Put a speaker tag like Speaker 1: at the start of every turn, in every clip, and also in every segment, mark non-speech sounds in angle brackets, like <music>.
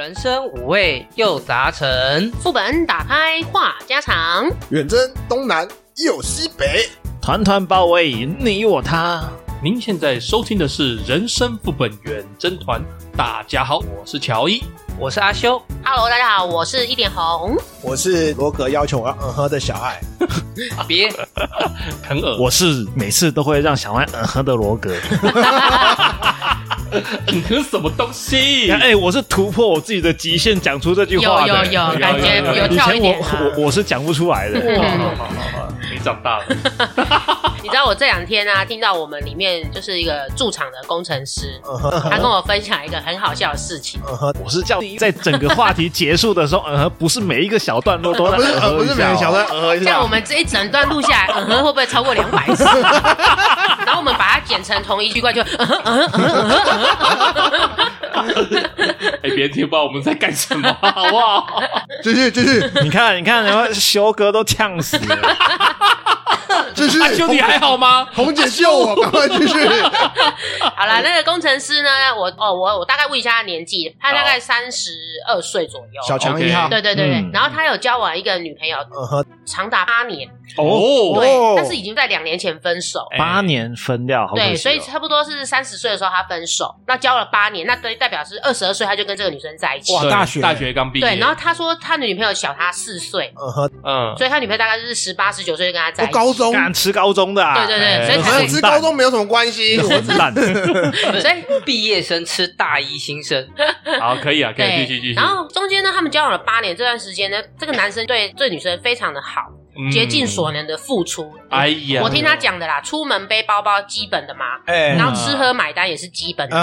Speaker 1: 人生五味又杂陈，
Speaker 2: 副本打开话家常，
Speaker 3: 远征东南又西北，
Speaker 4: 团团包围你我他。
Speaker 5: 您现在收听的是《人生副本远征团》，大家好，我是乔伊，
Speaker 1: 我是阿修。
Speaker 2: Hello，大家好，我是一点红，
Speaker 3: 我是罗格要求我要嗯哼的小爱，
Speaker 1: 别。<laughs>
Speaker 5: 很恶，
Speaker 4: 我是每次都会让小爱嗯哼的罗格。<laughs> <laughs>
Speaker 5: 你是什么东西？
Speaker 4: 哎、欸，我是突破我自己的极限，讲出这句话的。
Speaker 2: 有有有，感觉有跳一点、啊。
Speaker 4: 以前我我我是讲不出来的。
Speaker 5: 好好好好，你长大了。<laughs>
Speaker 2: 你知道我这两天啊，听到我们里面就是一个驻场的工程师，他跟我分享一个很好笑的事情。
Speaker 4: 我是叫你在整个话题结束的时候，<laughs> 嗯哼，不是每一个小段落都在嗯哼、哦、
Speaker 3: 不是每个小段嗯哼。
Speaker 2: 像我们这一整段录下来，嗯哼会不会超过两百次？我们把它剪成同一句话，就嗯哼嗯哼嗯哼嗯哼。<laughs>
Speaker 5: 哎，别人听不到我们在干什么，好不好？
Speaker 3: 继续继续，
Speaker 4: 你看你看，然后修哥都呛死了。<laughs>
Speaker 3: 继 <laughs> 续，
Speaker 5: 阿修你还好吗？<laughs>
Speaker 3: 红姐救我，赶快继续。<laughs>
Speaker 2: 好了，那个工程师呢？我哦，我我大概问一下他年纪，他大概三十二岁左右。
Speaker 3: 小强一号，
Speaker 2: 对对对对。然后他有交往一个女朋友，长达八年。
Speaker 5: 哦，
Speaker 2: 对，但是已经在两年前分手。
Speaker 4: 八年分掉，
Speaker 2: 对，所以差不多是三十岁的时候他分手。那交了八年，那对代表是二十二岁他就跟这个女生在一起。
Speaker 3: 哇，大学
Speaker 5: 大学刚毕业。
Speaker 2: 对，然后他说他的女朋友小他四岁。
Speaker 3: 嗯，嗯，
Speaker 2: 所以他女朋友大概是十八十九岁就跟他在一起。
Speaker 3: 高中。
Speaker 4: 吃高中的，啊，
Speaker 2: 对对对，所以
Speaker 3: 可能吃高中没有什么关系，
Speaker 4: 我是烂。<laughs> <laughs>
Speaker 1: 所以毕业生吃大一新生，<laughs>
Speaker 5: 好，可以啊，可以继续继续。
Speaker 2: 然后中间呢，他们交往了八年，这段时间呢，这个男生对这女生非常的好，竭尽所能的付出。
Speaker 5: 哎呀，
Speaker 2: 我听他讲的啦，出门背包包基本的嘛，
Speaker 3: 哎，
Speaker 2: 然后吃喝买单也是基本的，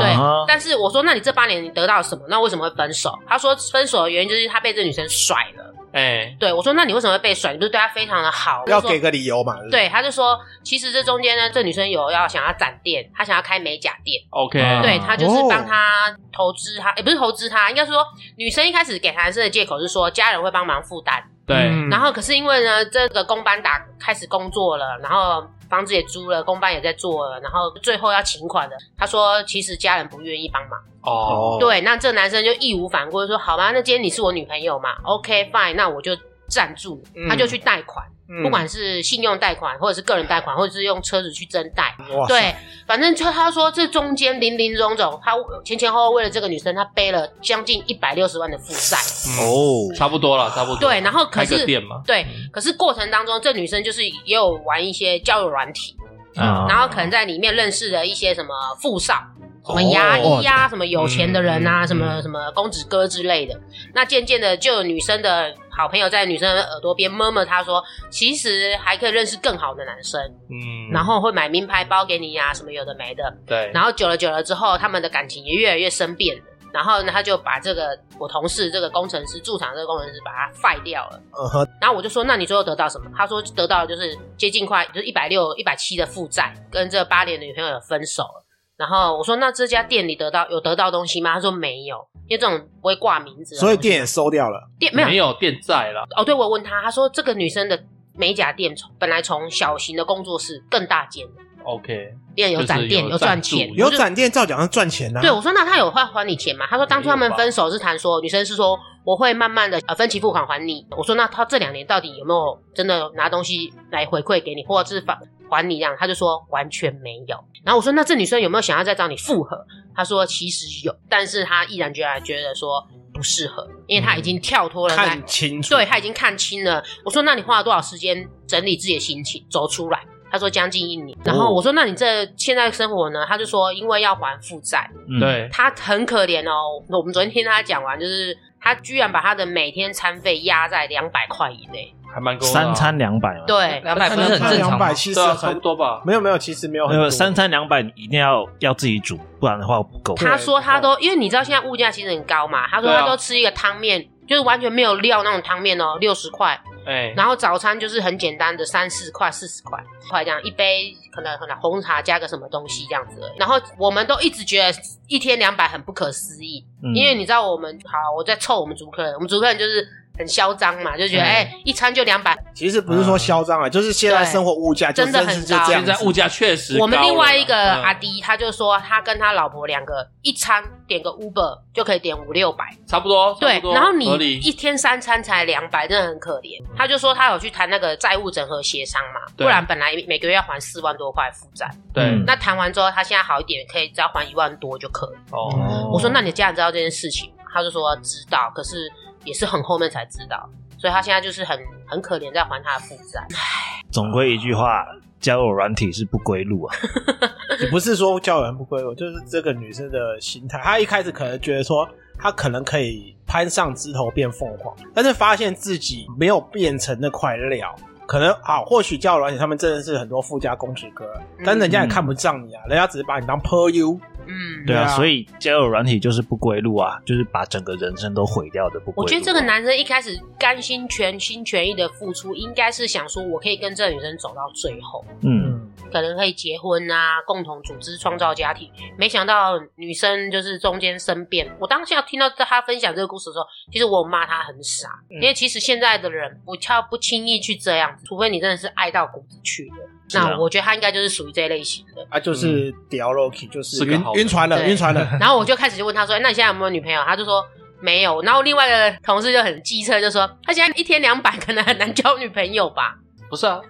Speaker 2: 对。但是我说，那你这八年你得到什么？那为什么会分手？他说，分手的原因就是他被这女生甩了。
Speaker 5: 哎、欸，
Speaker 2: 对我说，那你为什么会被甩？你不是对他非常的好？
Speaker 3: 要给个理由嘛？
Speaker 2: 对，他就说，其实这中间呢，这女生有要想要展店，她想要开美甲店。
Speaker 5: OK，
Speaker 2: 对，他就是帮他投资，他也、哦欸、不是投资他，应该是说女生一开始给男生的借口是说家人会帮忙负担。
Speaker 5: 对、
Speaker 2: 嗯，然后可是因为呢，这个工班打开始工作了，然后。房子也租了，公办也在做了，然后最后要请款的，他说其实家人不愿意帮忙。
Speaker 5: 哦，
Speaker 2: 对，那这男生就义无反顾说，好吧，那今天你是我女朋友嘛，OK fine，那我就赞助，嗯、他就去贷款。不管是信用贷款，或者是个人贷款，或者是用车子去增贷，对，反正就他说这中间林林总总，他前前后后为了这个女生，他背了将近一百六十万的负债。
Speaker 5: 哦，差不多了，差不多。
Speaker 2: 对，然后可是
Speaker 5: 开个店嘛，
Speaker 2: 对，可是过程当中，这女生就是也有玩一些交友软体，嗯，然后可能在里面认识了一些什么富少。什么牙医呀、啊，什么有钱的人啊，什么什么公子哥之类的。那渐渐的，就有女生的好朋友在女生的耳朵边 murmur 她说，其实还可以认识更好的男生。嗯，然后会买名牌包给你呀、啊，什么有的没的。
Speaker 5: 对。
Speaker 2: 然后久了久了之后，他们的感情也越来越生变了。然后呢，他就把这个我同事这个工程师驻场这个工程师把他废掉了。嗯哼。然后我就说，那你最后得到什么？他说得到的就是接近快就是一百六一百七的负债，跟这八年的女朋友分手了。然后我说：“那这家店里得到有得到东西吗？”他说：“没有，因为这种不会挂名字。”
Speaker 3: 所以店也收掉了。
Speaker 2: 店没有，
Speaker 5: 没有店在了。
Speaker 2: 哦，对，我问他，他说这个女生的美甲店从本来从小型的工作室更大间。
Speaker 5: OK，
Speaker 2: 店有展店有赚钱，
Speaker 3: 有展店照讲要赚钱呐。
Speaker 2: 对，我说那他有会还你钱吗？他说当初他们分手是谈说女生是说我会慢慢的呃分期付款还你。我说那他这两年到底有没有真的拿东西来回馈给你，或者是返还你这样？他就说完全没有。然后我说那这女生有没有想要再找你复合？他说其实有，但是他毅然决然觉得说不适合，因为他已经跳脱了，
Speaker 3: 看清楚，
Speaker 2: 对，他已经看清了。我说那你花了多少时间整理自己的心情走出来？他说将近一年。然后我说那你这现在生活呢？他就说因为要还负债，
Speaker 5: 对，
Speaker 2: 他很可怜哦。我们昨天听他讲完，就是他居然把他的每天餐费压在两百块以内。
Speaker 5: 还蛮够的，
Speaker 4: 三餐两百嘛，
Speaker 2: 对，
Speaker 1: 两百不是很正常吗？
Speaker 3: 其实
Speaker 5: 差不多吧。
Speaker 3: 没有没有，其实没有很多。
Speaker 4: 没有三餐两百，你一定要要自己煮，不然的话不够。
Speaker 2: 他说他都，因为你知道现在物价其实很高嘛。他说他都吃一个汤面，就是完全没有料那种汤面哦，六十块。哎，然后早餐就是很简单的三四块、四十块，块这样一杯，可能可能红茶加个什么东西这样子而已。然后我们都一直觉得一天两百很不可思议，因为你知道我们好，我在凑我们主客人，我们主客人就是。很嚣张嘛，就觉得哎、欸，一餐就两百。
Speaker 3: 其实不是说嚣张啊，就是现在生活物价
Speaker 2: 真的很高。
Speaker 5: 现在物价确实。
Speaker 2: 我们另外一个阿迪，他就说他跟他老婆两个一餐点个 Uber 就可以点五六百，
Speaker 5: 差不多。对，
Speaker 2: 然后你一天三餐才两百，真的很可怜。他就说他有去谈那个债务整合协商嘛，不然本来每个月要还四万多块负债。
Speaker 5: 对，
Speaker 2: 那谈完之后，他现在好一点，可以只要还一万多就可以。
Speaker 5: 哦，
Speaker 2: 我说那你家人知道这件事情？他就说知道，可是也是很后面才知道，所以他现在就是很很可怜，在还他的负债。唉，<laughs>
Speaker 4: 总归一句话，交友软体是不归路啊！<laughs>
Speaker 3: 也不是说交友软体不归路，就是这个女生的心态。她一开始可能觉得说，她可能可以攀上枝头变凤凰，但是发现自己没有变成那块料。可能好，或许交友软体他们真的是很多富家公子哥，嗯、但人家也看不上你啊，嗯、人家只是把你当朋友。
Speaker 2: 嗯，
Speaker 4: 对啊，所以交友软体就是不归路啊，就是把整个人生都毁掉的不归路啊。
Speaker 2: 我觉得这个男生一开始甘心全心全意的付出，应该是想说，我可以跟这个女生走到最后，
Speaker 4: 嗯，
Speaker 2: 可能可以结婚啊，共同组织创造家庭。没想到女生就是中间生变。我当下听到他分享这个故事的时候，其实我骂他很傻，嗯、因为其实现在的人不超不轻易去这样，除非你真的是爱到骨子去的。那我觉得他应该就是属于这一类型的，
Speaker 3: 啊，就是屌 Loki，就是晕晕船了，晕船了。
Speaker 2: 然后我就开始就问他说：“那你现在有没有女朋友？”他就说没有。然后另外的同事就很机车，就说：“他现在一天两百，可能很难交女朋友吧？”
Speaker 5: 不是啊，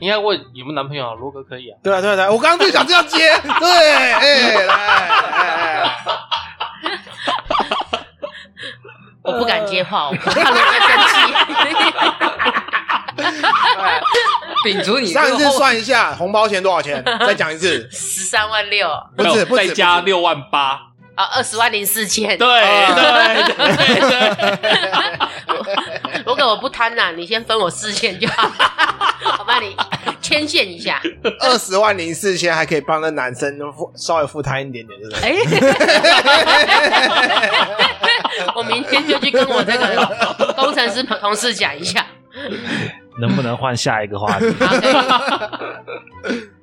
Speaker 5: 应该问有没有男朋友啊？罗哥可以啊。
Speaker 3: 对啊，对啊，对啊，我刚刚就想这样接。<laughs> 对，哎，来，<laughs>
Speaker 2: 我不敢接话，我怕罗哥生气。
Speaker 1: 秉烛，你
Speaker 3: 上一次算一下红包钱多少钱？<laughs> 再讲一次，
Speaker 2: 十三万六，
Speaker 3: 不是，不
Speaker 5: 再加六万八
Speaker 2: 啊，二十万零四千。
Speaker 5: 对对对，<laughs>
Speaker 2: 如果我不贪呐，你先分我四千就好，<laughs> 我帮你牵线一下。
Speaker 3: 二十万零四千还可以帮那男生付稍微付他一点点，对不对？
Speaker 2: 我明天就去跟我这个工程师同事讲一下。
Speaker 4: 能不能换下一个话题？<laughs> <laughs>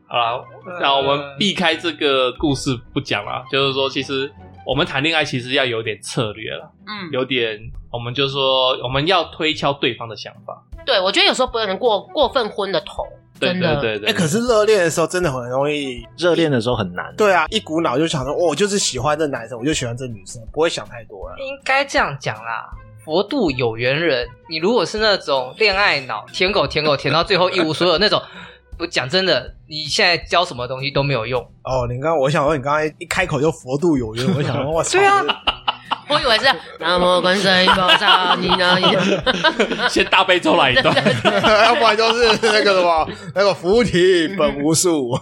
Speaker 5: 好了，那我们避开这个故事不讲了。就是说，其实我们谈恋爱其实要有点策略了，嗯，有点，我们就说我们要推敲对方的想法。
Speaker 2: 对，我觉得有时候不能过过分昏的头，真的。
Speaker 5: 对对对。
Speaker 3: 哎，可是热恋的时候真的很容易，
Speaker 4: 热恋的时候很难。
Speaker 3: 对啊，一股脑就想说，我就是喜欢这男生，我就喜欢这女生，不会想太多了。
Speaker 1: 应该这样讲啦。佛度有缘人，你如果是那种恋爱脑，舔狗舔狗舔到最后一无所有那种，我讲真的，你现在教什么东西都没有用。
Speaker 3: 哦，你刚刚我想说，你刚才一开口就佛度有缘，我想说，我 <laughs> 操。
Speaker 1: 对啊。
Speaker 2: 我以为是南无观世音菩萨，你呢？<laughs>
Speaker 5: 先大悲咒来一段，<laughs>
Speaker 3: 要不然就是那个什么，那个菩提本无树，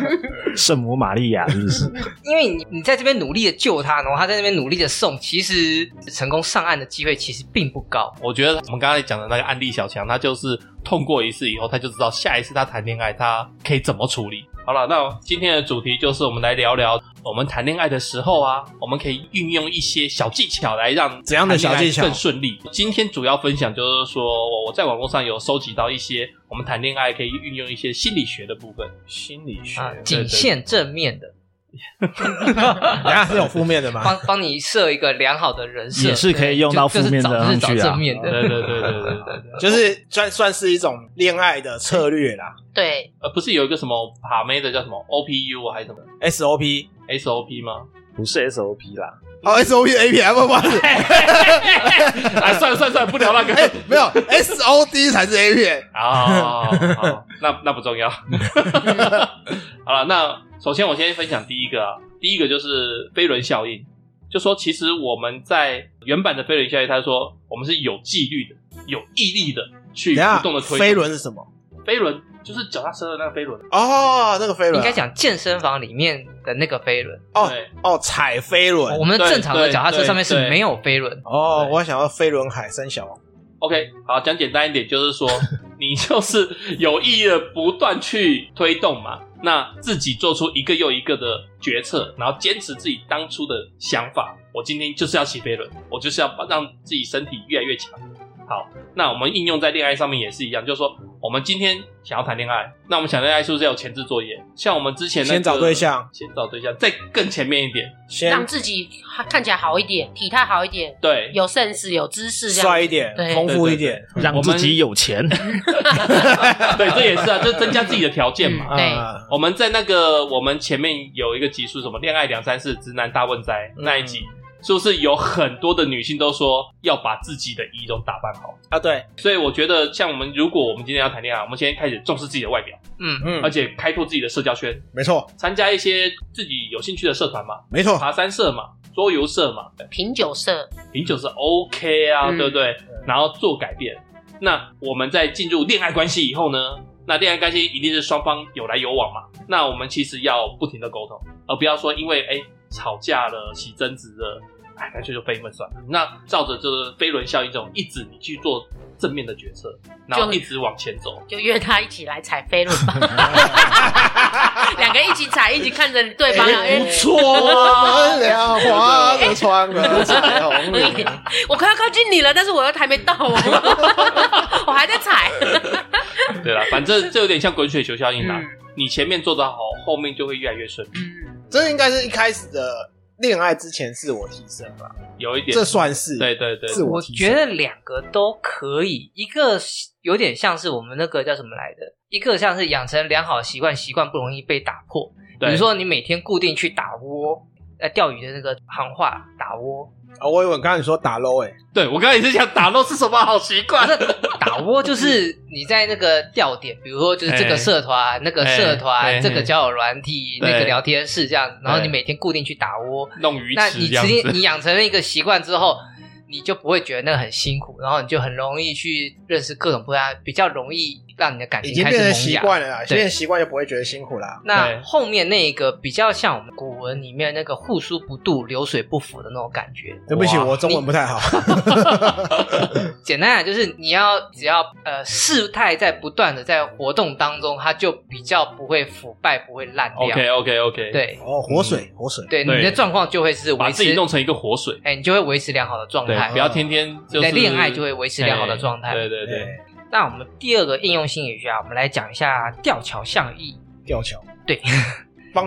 Speaker 3: <laughs>
Speaker 4: 圣母玛利亚是不是？
Speaker 1: 因为你你在这边努力的救他，然后他在那边努力的送，其实成功上岸的机会其实并不高。
Speaker 5: 我觉得我们刚才讲的那个案例小强，他就是痛过一次以后，他就知道下一次他谈恋爱他可以怎么处理。好了，那今天的主题就是我们来聊聊我们谈恋爱的时候啊，我们可以运用一些小技巧来让
Speaker 3: 怎样的小技巧
Speaker 5: 更顺利。今天主要分享就是说，我我在网络上有收集到一些我们谈恋爱可以运用一些心理学的部分。
Speaker 3: 心理学，
Speaker 1: 啊，仅限正面的。<laughs>
Speaker 3: 人家是有负面的吗？
Speaker 1: 帮帮你设一个良好的人设，
Speaker 4: 也是可以用到负面的
Speaker 1: 上去啊。正面的，
Speaker 5: 对对对对对对，<laughs>
Speaker 3: 就是算算是一种恋爱的策略啦。
Speaker 2: 对，
Speaker 5: 呃，不是有一个什么把妹的叫什么 OPU 还是什么
Speaker 3: SOP
Speaker 5: SOP 吗？
Speaker 4: 不是 SOP 啦，
Speaker 3: 哦 SOP A P M 吗？
Speaker 5: 哎，算了算了算了，不聊那个，
Speaker 3: 哎，没有 S O D 才是 A P
Speaker 5: 啊，好，那那不重要。<laughs> 好了，那。首先，我先分享第一个啊，第一个就是飞轮效应，就说其实我们在原版的飞轮效应，他说我们是有纪律的、有毅力的去不动的推。
Speaker 3: 飞轮是什么？
Speaker 5: 飞轮就是脚踏车的那个飞轮
Speaker 3: 哦，那个飞轮、啊、
Speaker 1: 应该讲健身房里面的那个飞轮
Speaker 3: 哦哦，踩飞轮。
Speaker 1: 我们正常的脚踏车上面是没有飞轮
Speaker 3: 哦。我还想要飞轮海三小王。
Speaker 5: OK，好，讲简单一点，就是说 <laughs> 你就是有意的不断去推动嘛。那自己做出一个又一个的决策，然后坚持自己当初的想法。我今天就是要骑飞轮，我就是要让自己身体越来越强。好，那我们应用在恋爱上面也是一样，就是说，我们今天想要谈恋爱，那我们想恋爱是不是要有前置作业？像我们之前、那个、
Speaker 3: 先找对象，
Speaker 5: 先找对象，再更前面一点，
Speaker 3: 先
Speaker 2: 让自己看起来好一点，体态好一点，
Speaker 5: 对，
Speaker 2: 有 sense 有知识，
Speaker 3: 帅一点，丰富一点，
Speaker 4: 让自己有钱。<laughs>
Speaker 5: 对，这也是啊，这增加自己的条件嘛。
Speaker 2: 嗯、对，
Speaker 5: 我们在那个我们前面有一个集数，什么恋爱两三事，直男大问哉、嗯、那一集。是不是有很多的女性都说要把自己的仪容打扮好？
Speaker 3: 啊？对，
Speaker 5: 所以我觉得像我们，如果我们今天要谈恋爱，我们先开始重视自己的外表，
Speaker 1: 嗯。
Speaker 5: 嗯，而且开拓自己的社交圈，
Speaker 3: 没错，
Speaker 5: 参加一些自己有兴趣的社团嘛，
Speaker 3: 没错，
Speaker 5: 爬山社嘛，桌游社嘛，
Speaker 2: 品酒社，
Speaker 5: 品酒社 OK 啊，
Speaker 2: 嗯、
Speaker 5: 对不对？然后做改变。那我们在进入恋爱关系以后呢？那恋爱关系一定是双方有来有往嘛？那我们其实要不停的沟通，而不要说因为哎吵架了、起争执了。哎，干脆就飞一份算了。那照着这个飞轮效应这种，一直你去做正面的决策，然后一直往前走，
Speaker 2: 就，就约他一起来踩飞轮吧。<laughs> 两个一起踩，一起看着对方。
Speaker 3: 哎，错了，<laughs> 花的窗儿彩虹。
Speaker 2: 我快要靠近你了，但是我又还没到，我还在踩。
Speaker 5: 对了，反正这有点像滚雪球效应啦。嗯、你前面做得好，后面就会越来越顺利。
Speaker 3: 嗯，这应该是一开始的。恋爱之前自我提升吧，
Speaker 5: 有一点，
Speaker 3: 这算是
Speaker 5: 对对对。
Speaker 3: 自我提升。
Speaker 1: 我觉得两个都可以，一个有点像是我们那个叫什么来的，一个像是养成良好习惯，习惯不容易被打破。比如说你每天固定去打窝，呃，钓鱼的那个行话，打窝。
Speaker 3: 啊，我以为刚刚你说打捞诶，
Speaker 5: 对，我刚刚也是想打捞是什么好习惯？
Speaker 1: 打窝就是你在那个钓点，比如说就是这个社团、那个社团、这个交友软体、那个聊天室这样子，然后你每天固定去打窝。
Speaker 5: 弄鱼，
Speaker 1: 那你直接你养成了一个习惯之后。你就不会觉得那个很辛苦，然后你就很容易去认识各种不一样，比较容易让你的感情开始。
Speaker 3: 已经变成习惯了啦，现在习惯就不会觉得辛苦啦。
Speaker 1: 那后面那个比较像我们古文里面那个互疏不度、流水不腐的那种感觉。
Speaker 3: 对不起，我中文不太好。<laughs> <laughs>
Speaker 1: 简单讲就是你要只要呃事态在不断的在活动当中，它就比较不会腐败，不会烂掉。
Speaker 5: OK OK OK。
Speaker 1: 对
Speaker 3: 哦，活水活水，
Speaker 1: 对你的状况就会是维持
Speaker 5: 把自己弄成一个活水，
Speaker 1: 哎，你就会维持良好的状态。
Speaker 5: 不要天天就
Speaker 1: 在恋爱就会维持良好的状态。
Speaker 5: 对对对。
Speaker 1: 那我们第二个应用心理学啊，我们来讲一下吊桥效应。
Speaker 3: 吊桥，
Speaker 1: 对，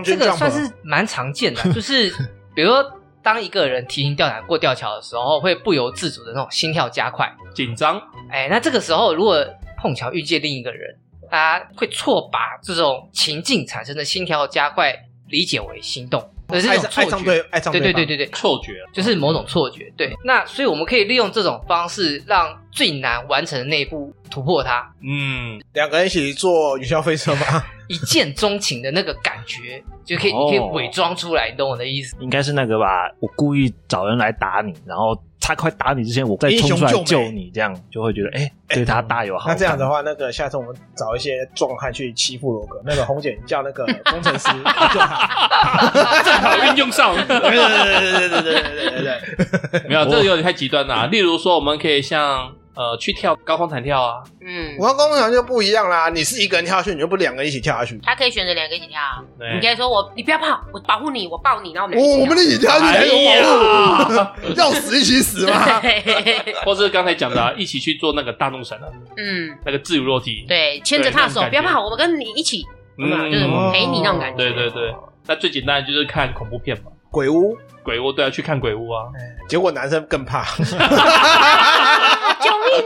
Speaker 1: 这个算是蛮常见的，<laughs> 就是比如说，当一个人提心吊胆过吊桥的时候，会不由自主的那种心跳加快、
Speaker 5: 紧张。
Speaker 1: 哎，那这个时候如果碰巧遇见另一个人，大家会错把这种情境产生的心跳加快理解为心动。这是一种错觉，爱上对，爱上，对对对对对，
Speaker 5: 错觉
Speaker 1: 就是某种错觉。对，那所以我们可以利用这种方式，让最难完成的那一步突破它。
Speaker 5: 嗯，
Speaker 3: 两个人一起坐云霄飞车吗？<laughs>
Speaker 1: 一见钟情的那个感觉，就可以，你可以伪装出来，你懂我的意思？
Speaker 4: 应该是那个吧？我故意找人来打你，然后。他快打你之前，我再冲出来救你，这样就会觉得哎、欸，对他大有好感。
Speaker 3: 那这样的话，那个下次我们找一些壮汉去欺负罗格，那个红姐叫那个工程师救他，
Speaker 5: 正好运用上。
Speaker 3: 对对对对对对对对对，
Speaker 5: 没有，这个有点太极端了。例如说，我们可以像。呃，去跳高空弹跳啊！
Speaker 2: 嗯，
Speaker 3: 我高空弹跳就不一样啦。你是一个人跳下去，你就不两个人一起跳下去。
Speaker 2: 他可以选择两个一起跳啊。你可以说我，你不要怕，我保护你，我抱你，然后我们
Speaker 3: 我们一起跳下去，没有保护，<laughs> 要死一起死嘛。<laughs>
Speaker 5: 或是刚才讲的，一起去做那个大怒神啊，
Speaker 2: 嗯，
Speaker 5: 那个自由落体，
Speaker 2: 对，牵着他的手，不要怕，我们跟你一起，嗯，就是陪你那种感觉。
Speaker 5: 对对对，那最简单的就是看恐怖片嘛，
Speaker 3: 鬼屋，
Speaker 5: 鬼屋，对啊，去看鬼屋啊。
Speaker 3: 结果男生更怕。<laughs>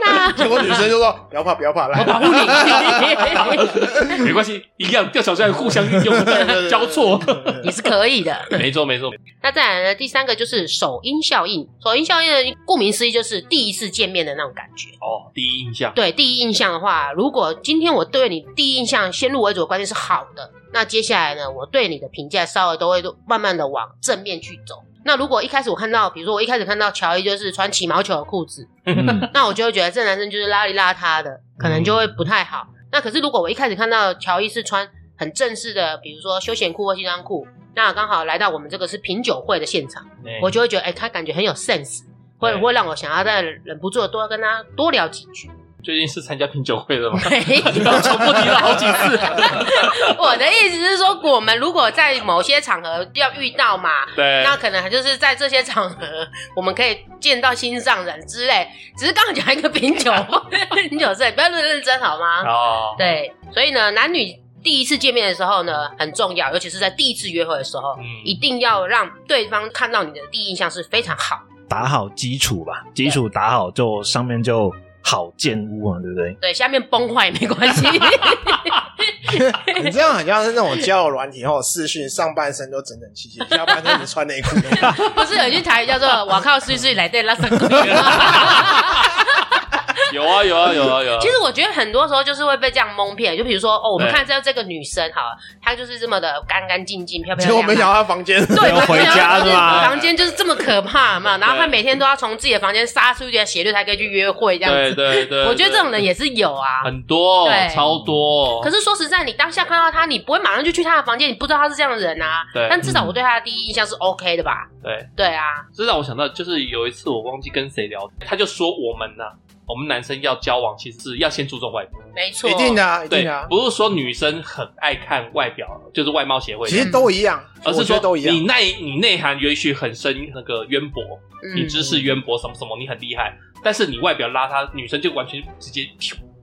Speaker 3: <laughs> 结果女生就说：“不要怕，不要怕，来，我保护你。<laughs> ”
Speaker 5: 没关系，一样吊桥在互相运用，<laughs> 交错，
Speaker 2: 也是可以的。
Speaker 5: 没错，没错。
Speaker 2: 那再来呢？第三个就是首因效应。首因效应呢，顾名思义就是第一次见面的那种感觉。
Speaker 5: 哦，第一印象。
Speaker 2: 对，第一印象的话，如果今天我对你第一印象先入为主的观念是好的，那接下来呢，我对你的评价稍微都会慢慢的往正面去走。那如果一开始我看到，比如说我一开始看到乔伊就是穿起毛球的裤子，那我就会觉得这男生就是邋里邋遢的，可能就会不太好。那可是如果我一开始看到乔伊是穿很正式的，比如说休闲裤或西装裤，那刚好来到我们这个是品酒会的现场，我就会觉得，哎、欸，他感觉很有 sense，会会让我想要再忍不住多跟他多聊几句。
Speaker 5: 最近是参加品酒会了吗？<laughs> 没有，<laughs> 重复提了好几次。<laughs>
Speaker 2: 我的意思是说，我们如果在某些场合要遇到嘛，
Speaker 5: 对，
Speaker 2: 那可能就是在这些场合，我们可以见到心上人之类。只是刚刚讲一个品酒，品酒师，不要认认真好吗？
Speaker 5: 哦，
Speaker 2: 对，所以呢，男女第一次见面的时候呢，很重要，尤其是在第一次约会的时候，嗯、一定要让对方看到你的第一印象是非常好，
Speaker 4: 打好基础吧，基础打好就上面就。好建屋啊，对不对？
Speaker 2: 对，下面崩坏也没关系。
Speaker 3: 你这样很像是那种交友软体后视讯，上半身都整整齐齐，下半身只穿内裤。<laughs>
Speaker 2: 不是有一句台语叫做“我靠，睡睡来对拉伸鬼”。
Speaker 5: 有啊有啊有啊有啊！
Speaker 2: 其实我觉得很多时候就是会被这样蒙骗，就比如说哦，我们看这这个女生哈，她就是这么的干干净净、漂漂亮亮。
Speaker 3: 结果没想到她房间
Speaker 2: 对，
Speaker 4: 回家是吧？
Speaker 2: 房间就是这么可怕嘛，然后她每天都要从自己的房间杀出一点血泪才可以去约会，这样子。
Speaker 5: 对对对，
Speaker 2: 我觉得这种人也是有啊，
Speaker 5: 很多，对，超多。
Speaker 2: 可是说实在，你当下看到她，你不会马上就去她的房间，你不知道她是这样的人啊。
Speaker 5: 对。
Speaker 2: 但至少我对她的第一印象是 OK 的吧？
Speaker 5: 对
Speaker 2: 对啊，
Speaker 5: 这让我想到，就是有一次我忘记跟谁聊，他就说我们呢。我们男生要交往，其实是要先注重外表，
Speaker 2: 没错，
Speaker 3: 一定的、啊，一定的、啊。
Speaker 5: 不是说女生很爱看外表，就是外貌协会，
Speaker 3: 其实都一样，
Speaker 5: 而是说
Speaker 3: 都一样。
Speaker 5: 你内你内涵也许很深，那个渊博，嗯、你知识渊博，什么什么，你很厉害，但是你外表邋遢，女生就完全直接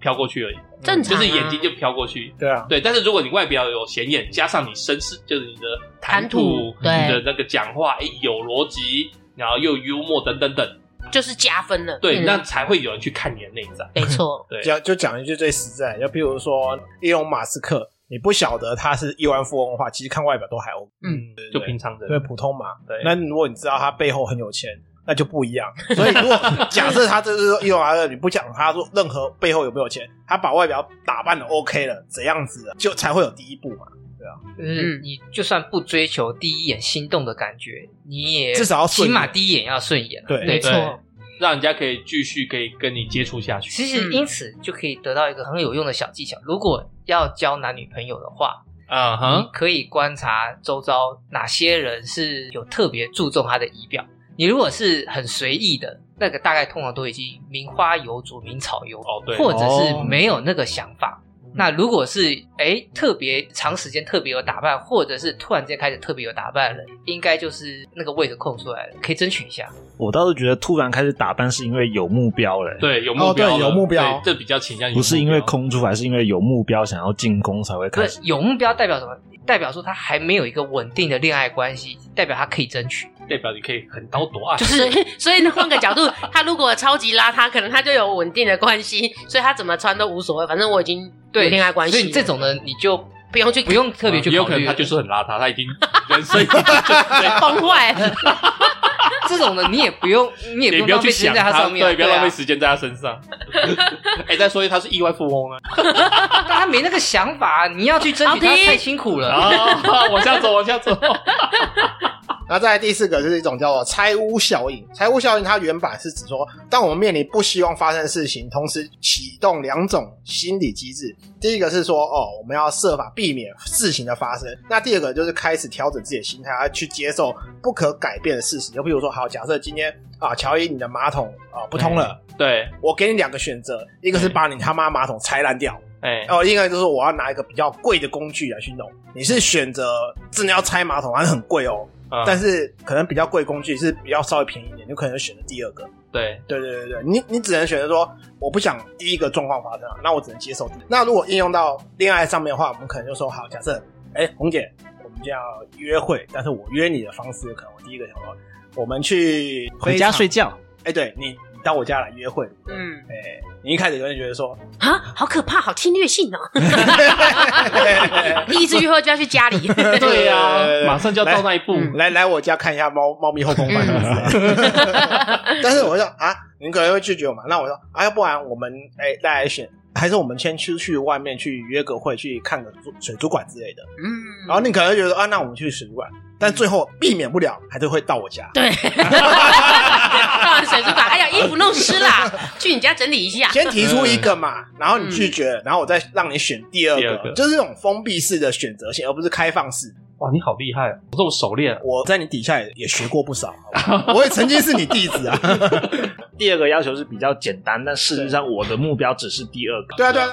Speaker 5: 飘过去而已，
Speaker 2: 正常、啊，
Speaker 5: 就是眼睛就飘过去。
Speaker 3: 对啊，
Speaker 5: 对。但是如果你外表有显眼，加上你绅士，就是你的谈吐，你的那个讲话，哎，有逻辑，然后又幽默，等等等。
Speaker 2: 就是加分了，
Speaker 5: 对，那才会有人去看你的内在。
Speaker 2: 没错，<laughs>
Speaker 5: 对，
Speaker 3: 讲就讲一句最实在，就比如说伊隆马斯克，你不晓得他是亿万富翁的话，其实看外表都还 OK，
Speaker 5: 嗯，就平常人，
Speaker 3: 对，普通嘛。
Speaker 5: 对，
Speaker 3: 那如果你知道他背后很有钱，那就不一样。<laughs> 所以如果假设他这是说伊隆马斯克，你不讲他说任何背后有没有钱，他把外表打扮的 OK 了，怎样子就才会有第一步嘛。对啊，
Speaker 1: 就是你就算不追求第一眼心动的感觉，你也
Speaker 3: 至少要
Speaker 1: 起码第一眼要顺眼。
Speaker 3: 对，
Speaker 1: 没错。
Speaker 5: 让人家可以继续可以跟你接触下去。
Speaker 1: 其实因此就可以得到一个很有用的小技巧。如果要交男女朋友的话，啊哈、uh，huh. 可以观察周遭哪些人是有特别注重他的仪表。你如果是很随意的，那个大概通常都已经名花有主、名草有主，
Speaker 5: 哦对，
Speaker 1: 或者是没有那个想法。那如果是哎特别长时间特别有打扮，或者是突然间开始特别有打扮了，应该就是那个位置空出来了，可以争取一下。
Speaker 4: 我倒是觉得突然开始打扮是因为有目标了，
Speaker 5: 对，有目标，
Speaker 3: 哦，对，有目标，
Speaker 5: 这比较倾向于
Speaker 4: 不是因为空出来，是因为有目标想要进攻才会开始。
Speaker 1: 有目标代表什么？代表说他还没有一个稳定的恋爱关系，代表他可以争取。
Speaker 5: 代表你可以横刀夺爱，
Speaker 2: 就是 <laughs> 所以呢，换个角度，他如果超级邋遢，可能他就有稳定的关系，所以他怎么穿都无所谓，反正我已经有恋爱关系。
Speaker 1: 所以这种呢，你就
Speaker 2: 不用去，
Speaker 1: 不用特别去考虑。
Speaker 5: 有可能他就是很邋遢，他已经 <laughs> 人生
Speaker 2: 崩坏了。
Speaker 1: 这种的，你也不用，<laughs> 你也不用去想在他上面，
Speaker 5: 对，不要浪费时间在他身上。<laughs> 哎，再说一他是亿万富翁啊，
Speaker 1: 但他没那个想法，你要去争取他太辛苦了。
Speaker 5: 啊往下走，往下走。
Speaker 3: 那再来第四个就是一种叫做拆屋效应。拆屋效应它原版是指说，当我们面临不希望发生的事情，同时启动两种心理机制。第一个是说，哦，我们要设法避免事情的发生。那第二个就是开始调整自己的心态，要去接受不可改变的事实。就比如说，好，假设今天啊，乔伊你的马桶啊不通了，
Speaker 5: 对，
Speaker 3: 我给你两个选择，一个是把你他妈马桶拆烂掉，
Speaker 5: 哎，
Speaker 3: 哦，另外就是我要拿一个比较贵的工具来去弄。你是选择真的要拆马桶，还是很贵哦？但是可能比较贵工具是比较稍微便宜一点，就可能选择第二个。
Speaker 5: 对
Speaker 3: 对对对对，你你只能选择说，我不想第一个状况发生，那我只能接受。那如果应用到恋爱上面的话，我们可能就说好，假设，哎，红姐，我们就要约会，但是我约你的方式，可能我第一个想说，我们去
Speaker 4: 回家睡觉。
Speaker 3: 哎，对你。到我家来约会，
Speaker 2: 嗯，
Speaker 3: 哎、欸，你一开始有人觉得说
Speaker 2: 啊，好可怕，好侵略性哦！<laughs> <laughs> 第一次约会就要去家里，<laughs>
Speaker 5: 对呀、啊，马上就要到那一步，
Speaker 3: 来、嗯、来，来我家看一下猫猫咪后空翻。但是我说啊，你可能会拒绝我嘛？那我说啊，要不然我们哎，大、欸、家选，还是我们先出去外面去约个会，去看个水族馆之类的。嗯，然后你可能会觉得啊，那我们去水族馆。但最后避免不了，还是会到我家。
Speaker 2: 对，到了水族馆，哎呀，衣服弄湿啦，<laughs> 去你家整理一下。
Speaker 3: 先提出一个嘛，然后你拒绝，嗯、然后我再让你选第二个，就是这种封闭式的选择性，而不是开放式。
Speaker 5: 哇，你好厉害，啊我这么熟练，
Speaker 3: 我在你底下也也学过不少，<laughs> 我也曾经是你弟子啊。<laughs>
Speaker 4: 第二个要求是比较简单，但事实上我的目标只是第二个。
Speaker 3: 对啊，对啊。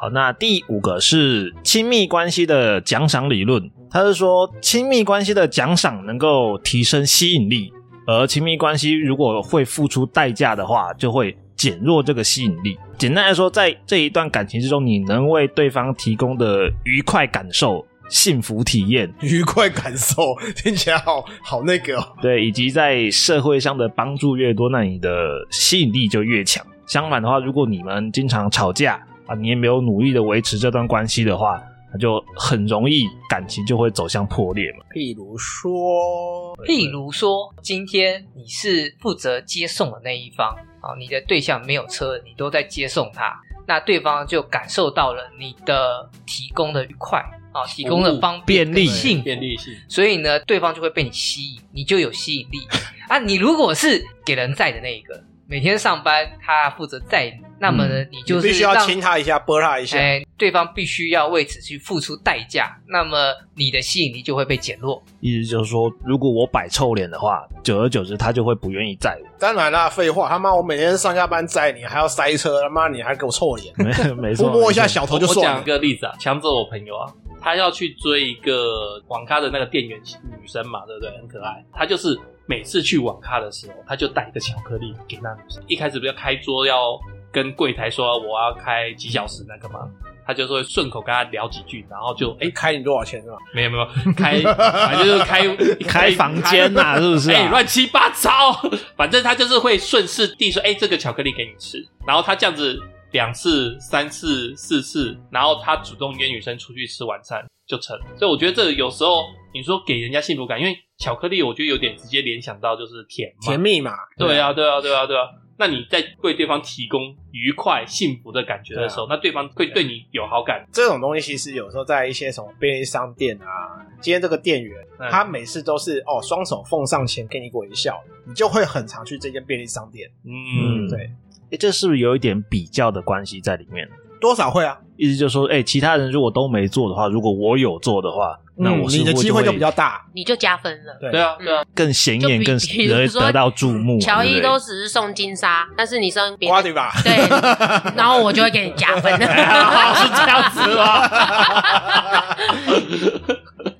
Speaker 4: 好，那第五个是亲密关系的奖赏理论，他是说亲密关系的奖赏能够提升吸引力，而亲密关系如果会付出代价的话，就会减弱这个吸引力。简单来说，在这一段感情之中，你能为对方提供的愉快感受、幸福体验、
Speaker 3: 愉快感受听起来好好那个哦。
Speaker 4: 对，以及在社会上的帮助越多，那你的吸引力就越强。相反的话，如果你们经常吵架，啊，你也没有努力的维持这段关系的话，那就很容易感情就会走向破裂嘛。
Speaker 3: 譬如说，
Speaker 1: 譬如说，今天你是负责接送的那一方啊，你的对象没有车，你都在接送他，那对方就感受到了你的提供的愉快啊，提供的方便
Speaker 4: 便利
Speaker 1: 性
Speaker 5: 便利性，
Speaker 1: 所以呢，对方就会被你吸引，你就有吸引力 <laughs> 啊。你如果是给人载的那一个。每天上班，他负责载你，那么呢，你就是
Speaker 3: 必须要亲他一下，啵他一下。
Speaker 1: 哎，对方必须要为此去付出代价，那么你的吸引力就会被减弱。
Speaker 4: 意思就是说，如果我摆臭脸的话，久而久之，他就会不愿意载我。
Speaker 3: 当然啦，废话，他妈我每天上下班载你，还要塞车，他妈你还给我臭脸，
Speaker 4: 没没错，<laughs>
Speaker 3: 摸一下小头就算了。
Speaker 5: 我讲一个例子啊，强者我朋友啊，他要去追一个网咖的那个店员女生嘛，对不对？很可爱，他就是。每次去网咖的时候，他就带一个巧克力给那女生。一开始不要开桌，要跟柜台说我要开几小时那个吗？他就说顺口跟他聊几句，然后就哎、欸、
Speaker 3: 开你多少钱是吧？
Speaker 5: 没有没有 <laughs> 开，反正就是开
Speaker 4: 开房间呐、啊，是不是、啊？哎、欸，乱七八糟，<laughs> 反正他就是会顺势递说哎、欸、这个巧克力给你吃，然后他这样子两次、三次、四次，然后他主动约女生出去吃晚餐就成。所以我觉得这有时候你说给人家幸福感，因为。巧克力，我觉得有点直接联想到就是甜
Speaker 3: 甜蜜嘛。
Speaker 5: 对啊，对啊，对啊，对啊。那你在为对方提供愉快、幸福的感觉的时候，啊，那对方会对你有好感。
Speaker 3: 这种东西其实有时候在一些什么便利商店啊，今天这个店员他每次都是哦双手奉上前给你微笑，你就会很常去这间便利商店。
Speaker 4: 嗯，
Speaker 3: 对。
Speaker 4: 哎，这是不是有一点比较的关系在里面？
Speaker 3: 多少会啊。
Speaker 4: 意思就是说，哎，其他人如果都没做的话，如果我有做的话。那我
Speaker 3: 你的机会就比较大，
Speaker 2: 你就加分了。
Speaker 5: 对啊，对啊，
Speaker 4: 更显眼，更 <laughs> 容易得到注目。
Speaker 2: 乔伊都只是送金沙，但是你送别
Speaker 3: 瓜对吧？
Speaker 2: 对，<laughs> 然后我就会给你加分。<laughs> 是这
Speaker 5: 样子吗？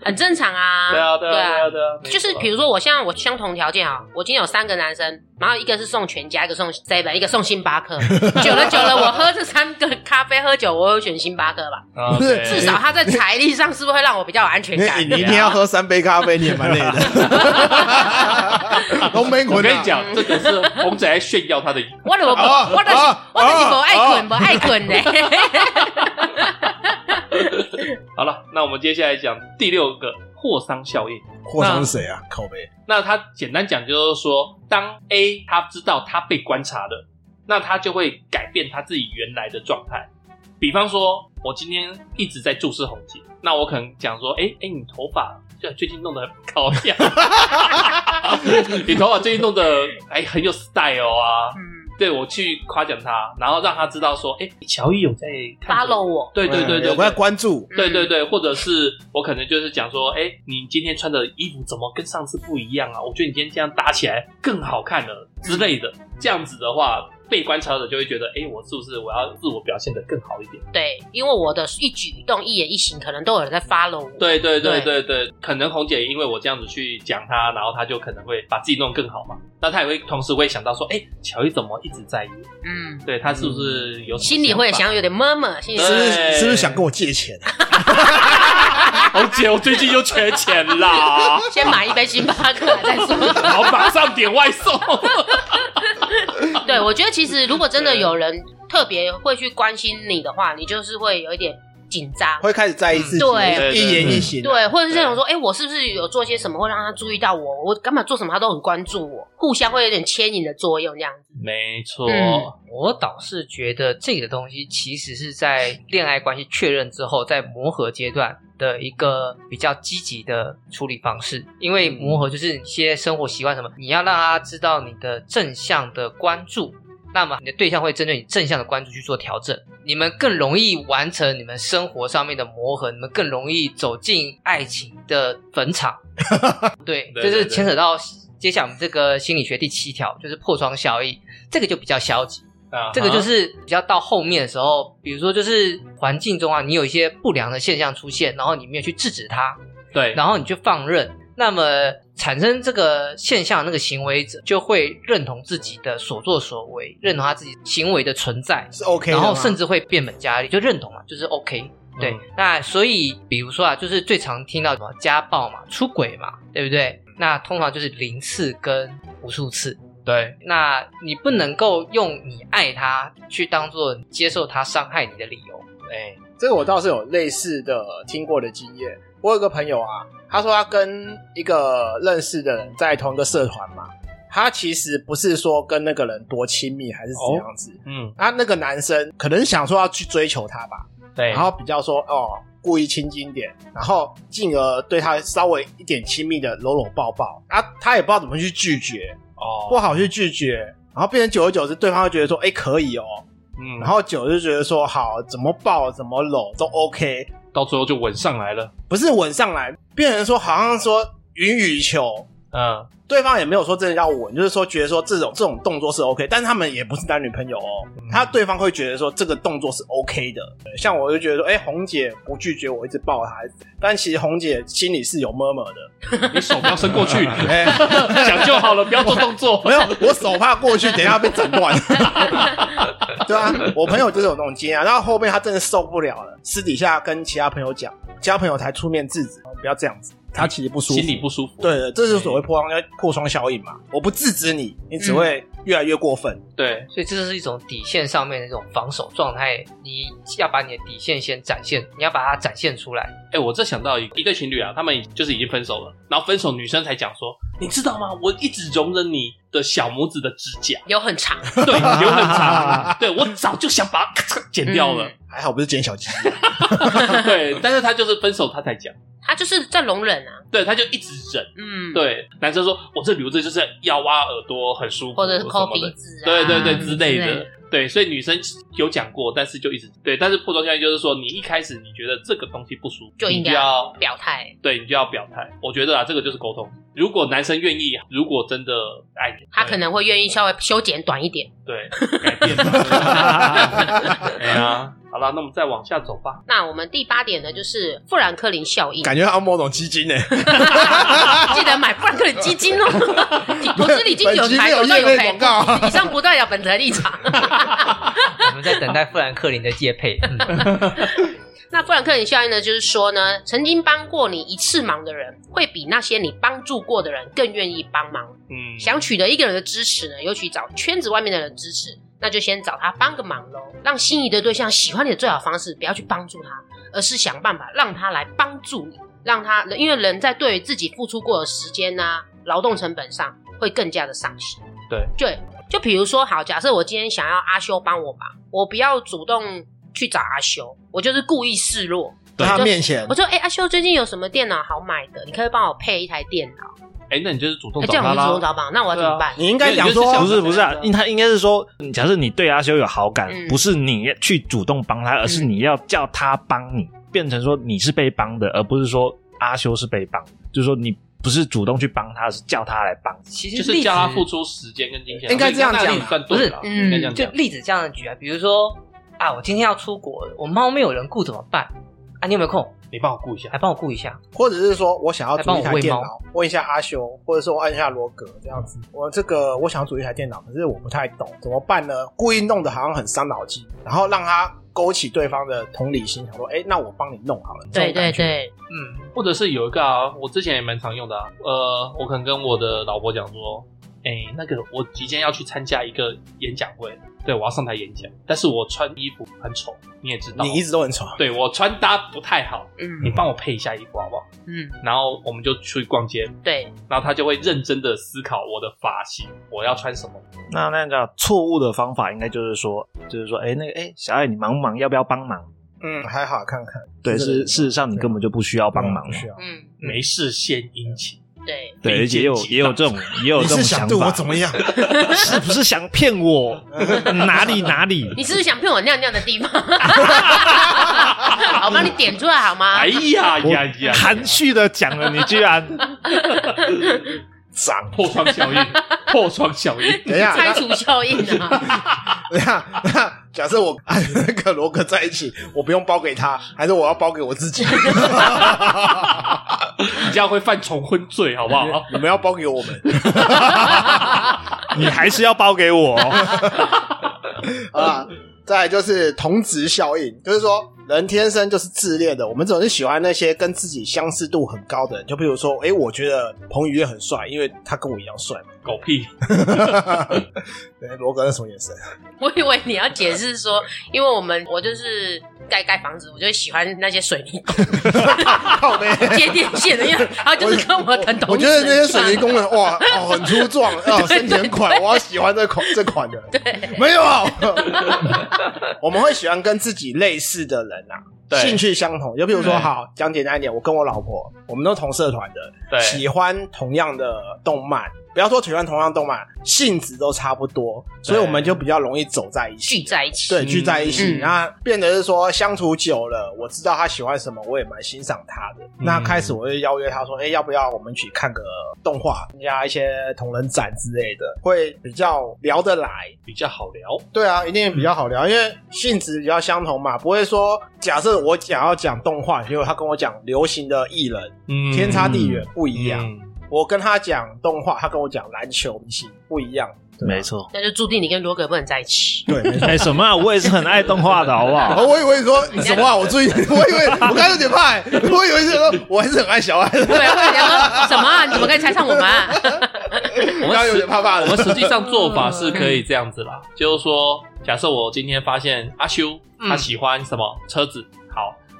Speaker 2: 很正常啊。
Speaker 5: 对啊，对啊，对啊，对啊。
Speaker 2: 就是比如说，我现在我相同条件啊，我今天有三个男生，然后一个是送全家，一个送 seven，一个送星巴克。<laughs> 久了久了，我喝这三个咖啡喝酒，我会选星巴克吧？至少他在财力上是不是会让我比较有安全？
Speaker 3: 感 <laughs> 你一天要喝三杯咖啡，你也蛮累的。
Speaker 5: 我跟你讲，这个是红仔在炫耀他的。
Speaker 2: 我怎么不？我都是我都是不爱滚，不爱滚呢。<laughs>
Speaker 5: 好了，那我们接下来讲第六个霍桑效应。
Speaker 3: 霍桑是谁啊？靠北。
Speaker 5: 那他简单讲就是说，当 A 他知道他被观察了，那他就会改变他自己原来的状态。比方说，我今天一直在注视红姐。那我可能讲说，哎、欸、哎、欸，你头发就最近弄得很搞笑，<laughs> 你头发最近弄得哎很有 style 啊。嗯，对，我去夸奖他，然后让他知道说，哎、欸，乔伊有在
Speaker 2: follow 我，
Speaker 5: 对对对对，
Speaker 3: 有在关注，
Speaker 5: 对对对，或者是我可能就是讲说，哎、欸，你今天穿的衣服怎么跟上次不一样啊？我觉得你今天这样搭起来更好看了之类的，这样子的话。被观察者就会觉得，哎、欸，我是不是我要自我表现的更好一点？
Speaker 2: 对，因为我的一举一动、一言一行，可能都有人在 follow 我。
Speaker 5: 对对对对对，对，可能红姐因为我这样子去讲她，然后她就可能会把自己弄更好嘛。那她也会同时会想到说，哎、欸，乔伊怎么一直在意？嗯，对，她是不是有
Speaker 2: 心里会想有点 murmur，心里
Speaker 3: 是不是是不是想跟我借钱？<laughs>
Speaker 5: 红姐，我最近又缺钱啦，
Speaker 2: 先买一杯星巴克再说，
Speaker 5: 好，马上点外送。
Speaker 2: 对，我觉得其实如果真的有人特别会去关心你的话，你就是会有一点紧张，
Speaker 3: 会开始在意自己，
Speaker 2: 对，
Speaker 3: 一言一行，
Speaker 2: 对，或者是这种说，哎，我是不是有做些什么会让他注意到我？我干嘛做什么他都很关注我，互相会有点牵引的作用，这样子。
Speaker 5: 没错，
Speaker 1: 嗯，我倒是觉得这个东西其实是在恋爱关系确认之后，在磨合阶段。的一个比较积极的处理方式，因为磨合就是一些生活习惯什么，你要让他知道你的正向的关注，那么你的对象会针对你正向的关注去做调整，你们更容易完成你们生活上面的磨合，你们更容易走进爱情的坟场。<laughs> 对，就是牵扯到接下来我们这个心理学第七条，就是破窗效应，这个就比较消极。
Speaker 5: 啊，
Speaker 1: 这个就是比较到后面的时候，比如说就是环境中啊，你有一些不良的现象出现，然后你没有去制止它，
Speaker 5: 对，
Speaker 1: 然后你去放任，那么产生这个现象的那个行为者就会认同自己的所作所为，认同他自己行为的存在
Speaker 3: 是 OK，
Speaker 1: 然后甚至会变本加厉，就认同嘛，就是 OK。对，
Speaker 5: 嗯、
Speaker 1: 那所以比如说啊，就是最常听到什么家暴嘛、出轨嘛，对不对？那通常就是零次跟无数次。
Speaker 5: 对，
Speaker 1: 那你不能够用你爱他去当做接受他伤害你的理由。
Speaker 3: 哎，这个我倒是有类似的听过的经验。我有个朋友啊，他说他跟一个认识的人在同一个社团嘛，他其实不是说跟那个人多亲密还是怎样子，哦、
Speaker 5: 嗯，
Speaker 3: 他那个男生可能想说要去追求他吧。
Speaker 5: 对，
Speaker 3: 然后比较说哦，故意亲近点，然后进而对他稍微一点亲密的搂搂抱抱，啊，他也不知道怎么去拒绝，
Speaker 5: 哦，
Speaker 3: 不好去拒绝，然后变成久而久之，对方会觉得说，哎，可以哦，
Speaker 5: 嗯，
Speaker 3: 然后久了就觉得说，好，怎么抱怎么搂都 OK，
Speaker 5: 到最后就吻上来了，
Speaker 3: 不是吻上来，变成说好像说予取予求，
Speaker 5: 嗯。
Speaker 3: 对方也没有说真的要吻，就是说觉得说这种这种动作是 OK，但是他们也不是男女朋友哦。嗯、他对方会觉得说这个动作是 OK 的，像我就觉得说，哎，红姐不拒绝我一直抱她，但其实红姐心里是有 murmur 的。<laughs>
Speaker 5: 你手不要伸过去，<laughs> 哎，讲就好了，不要做动作。<laughs>
Speaker 3: 没有，我手怕过去，等一下被整断。对啊，我朋友就是有那种经验，然后后面他真的受不了了，私底下跟其他朋友讲，其他朋友才出面制止，不要这样子。他其实不舒服，
Speaker 5: 心里不舒服。
Speaker 3: 对的，这是所谓破窗破窗效应嘛。我不制止你，你只会越来越过分。
Speaker 5: 嗯、对，
Speaker 1: 所以这是一种底线上面的这种防守状态。你要把你的底线先展现，你要把它展现出来。
Speaker 5: 哎、欸，我这想到一一对情侣啊，他们就是已经分手了，然后分手女生才讲说，你知道吗？我一直容忍你的小拇指的指甲
Speaker 2: 有很长，
Speaker 5: 对，有很长，<laughs> 对，我早就想把它咔嚓剪掉了，
Speaker 3: 嗯、还好不是剪小鸡。<laughs> <laughs>
Speaker 5: 对，但是他就是分手他才讲。
Speaker 2: 他就是在容忍啊，
Speaker 5: 对，他就一直忍，嗯，对，男生说，我这留着就是要挖耳朵，很舒服，
Speaker 2: 或者是抠鼻子，
Speaker 5: 对对对之类的，对，所以女生有讲过，但是就一直对，但是破窗效应就是说，你一开始你觉得这个东西不舒服，
Speaker 2: 就应该要表态，
Speaker 5: 对，你就要表态。我觉得啊，这个就是沟通。如果男生愿意，如果真的爱你，
Speaker 2: 他可能会愿意稍微修剪短一点，
Speaker 5: 对，改变。<laughs> 哎呀。好了，那我们再往下走吧。
Speaker 2: 那我们第八点呢，就是富兰克林效应，
Speaker 3: 感觉要某种基金呢。<laughs>
Speaker 2: 记得买富兰克林基金哦。投资理经有台有赚有广告，以上不代表本台立场。<laughs>
Speaker 1: 我们在等待富兰克林的借配。<laughs>
Speaker 2: 那富兰克林效应呢，就是说呢，曾经帮过你一次忙的人，会比那些你帮助过的人更愿意帮忙。嗯，想取得一个人的支持呢，尤其找圈子外面的人支持。那就先找他帮个忙喽，让心仪的对象喜欢你的最好方式，不要去帮助他，而是想办法让他来帮助你，让他，因为人在对于自己付出过的时间呐、啊、劳动成本上会更加的上心。
Speaker 5: 对，
Speaker 2: 对，就比如说，好，假设我今天想要阿修帮我忙，我不要主动去找阿修，我就是故意示弱，
Speaker 3: 在他面前，
Speaker 2: 我说，哎、欸，阿修最近有什么电脑好买的？你可以帮我配一台电脑。
Speaker 5: 哎、欸，那你就是主动
Speaker 2: 找他啦。这样主动找吧，那我要怎么办？
Speaker 3: 你应该讲说，
Speaker 4: 不是不是啊，他应该是说，假设你对阿修有好感，
Speaker 2: 嗯、
Speaker 4: 不是你去主动帮他，而是你要叫他帮你，嗯、变成说你是被帮的，而不是说阿修是被帮的。就是说你不是主动去帮他，是叫他来帮。
Speaker 1: 其实
Speaker 5: 就是叫他付出时间跟金钱，
Speaker 3: 应该这样讲，
Speaker 1: 不是？
Speaker 5: 嗯，应该这样讲。
Speaker 1: 就例子这样的举啊，比如说啊，我今天要出国了，我猫没有人顾怎么办？啊，你有没有空？
Speaker 5: 你帮我顾一下，
Speaker 1: 还帮我顾一下，
Speaker 3: 或者是说我想要组一台电脑，
Speaker 1: 问
Speaker 3: 一下阿修，或者是我按一下罗格这样子。我这个我想组一台电脑，可是我不太懂，怎么办呢？故意弄得好像很伤脑筋，然后让他勾起对方的同理心，想说，哎、欸，那我帮你弄好了。
Speaker 2: 对对对，
Speaker 5: 嗯，或者是有一个啊，我之前也蛮常用的啊，呃，我可能跟我的老婆讲说，哎、欸，那个我即将要去参加一个演讲会。对，我要上台演讲，但是我穿衣服很丑，你也知道，
Speaker 3: 你一直都很丑。
Speaker 5: 对，我穿搭不太好，嗯，你帮我配一下衣服好不好？
Speaker 2: 嗯，
Speaker 5: 然后我们就出去逛街，
Speaker 2: 对，
Speaker 5: 然后他就会认真的思考我的发型，我要穿什么。
Speaker 4: 那那叫错误的方法，应该就是说，就是说，哎，那个，哎，小爱，你忙不忙？要不要帮忙？
Speaker 3: 嗯，还好，看看。
Speaker 4: 对，是事实上你根本就不需要帮忙，
Speaker 3: 不需要。
Speaker 2: 嗯，
Speaker 5: 没事献殷勤。
Speaker 2: 对，
Speaker 4: 对，而且也有也有这种 <laughs> 也有这种想法，
Speaker 3: 你是想对我怎么样？
Speaker 4: 是不是想骗我？<laughs> 哪里哪里？
Speaker 2: 你是不是想骗我尿尿的地方？<laughs> 我帮你点出来好吗？
Speaker 5: 哎呀呀呀！
Speaker 4: 含蓄的讲了，你居然
Speaker 3: 脏，
Speaker 5: 破窗效应，破窗效应。
Speaker 3: 等一下，
Speaker 2: 拆除效应啊！
Speaker 3: 等一下，那假设我跟那个罗格在一起，我不用包给他，还是我要包给我自己？<laughs>
Speaker 5: 你这样会犯重婚罪，好不好？
Speaker 3: 你们要包给我们，<laughs>
Speaker 4: 你还是要包给我 <laughs>
Speaker 3: 啊！再来就是同质效应，就是说。人天生就是自恋的，我们总是喜欢那些跟自己相似度很高的人。就比如说，哎、欸，我觉得彭于晏很帅，因为他跟我一样帅。
Speaker 5: 狗屁！
Speaker 3: 对，罗哥是什么眼神？
Speaker 2: 我以为你要解释说，因为我们我就是盖盖房子，我就喜欢那些水泥工，接电线的样子，然后就是跟我很同。
Speaker 3: 我觉得那些水泥工人哇，哦，很粗壮，<laughs> 哦，身体很宽，我要喜欢这款这款的。
Speaker 2: 对，
Speaker 3: 没有，<laughs> 我们会喜欢跟自己类似的人啊。对兴趣相同，就比如说，好讲简单一点，我跟我老婆，我们都同社团的，
Speaker 5: 对
Speaker 3: 喜欢同样的动漫。不要说喜欢同样动漫，性质都差不多，所以我们就比较容易走在一起，
Speaker 2: 聚在一起。
Speaker 3: 对，聚在一起，
Speaker 2: 嗯、
Speaker 3: 那变得是说相处久了，我知道他喜欢什么，我也蛮欣赏他的。嗯、那开始我就邀约他说：“哎、欸，要不要我们一起看个动画，加一些同人展之类的，会比较聊得来，
Speaker 5: 比较好聊。”
Speaker 3: 对啊，一定比较好聊，嗯、因为性质比较相同嘛，不会说假设我想要讲动画，结果他跟我讲流行的艺人，嗯，天差地远，不一样。嗯我跟他讲动画，他跟我讲篮球明星，不一样。
Speaker 4: 没错，
Speaker 2: 那就注定你跟罗格不能在一起。
Speaker 3: 对，没错。
Speaker 4: 哎，什么啊？我也是很爱动画的，好不好？<laughs>
Speaker 3: 我以为你说什么啊？我注意，我以为我刚才有点怕，我以为是说我还是很爱小爱的。
Speaker 2: 对，我以为说什么啊？你怎么可以猜上我们？<laughs>
Speaker 5: 我刚刚有点怕怕的。我们实际上做法是可以这样子啦，就是说，假设我今天发现阿修他喜欢什么车子，好。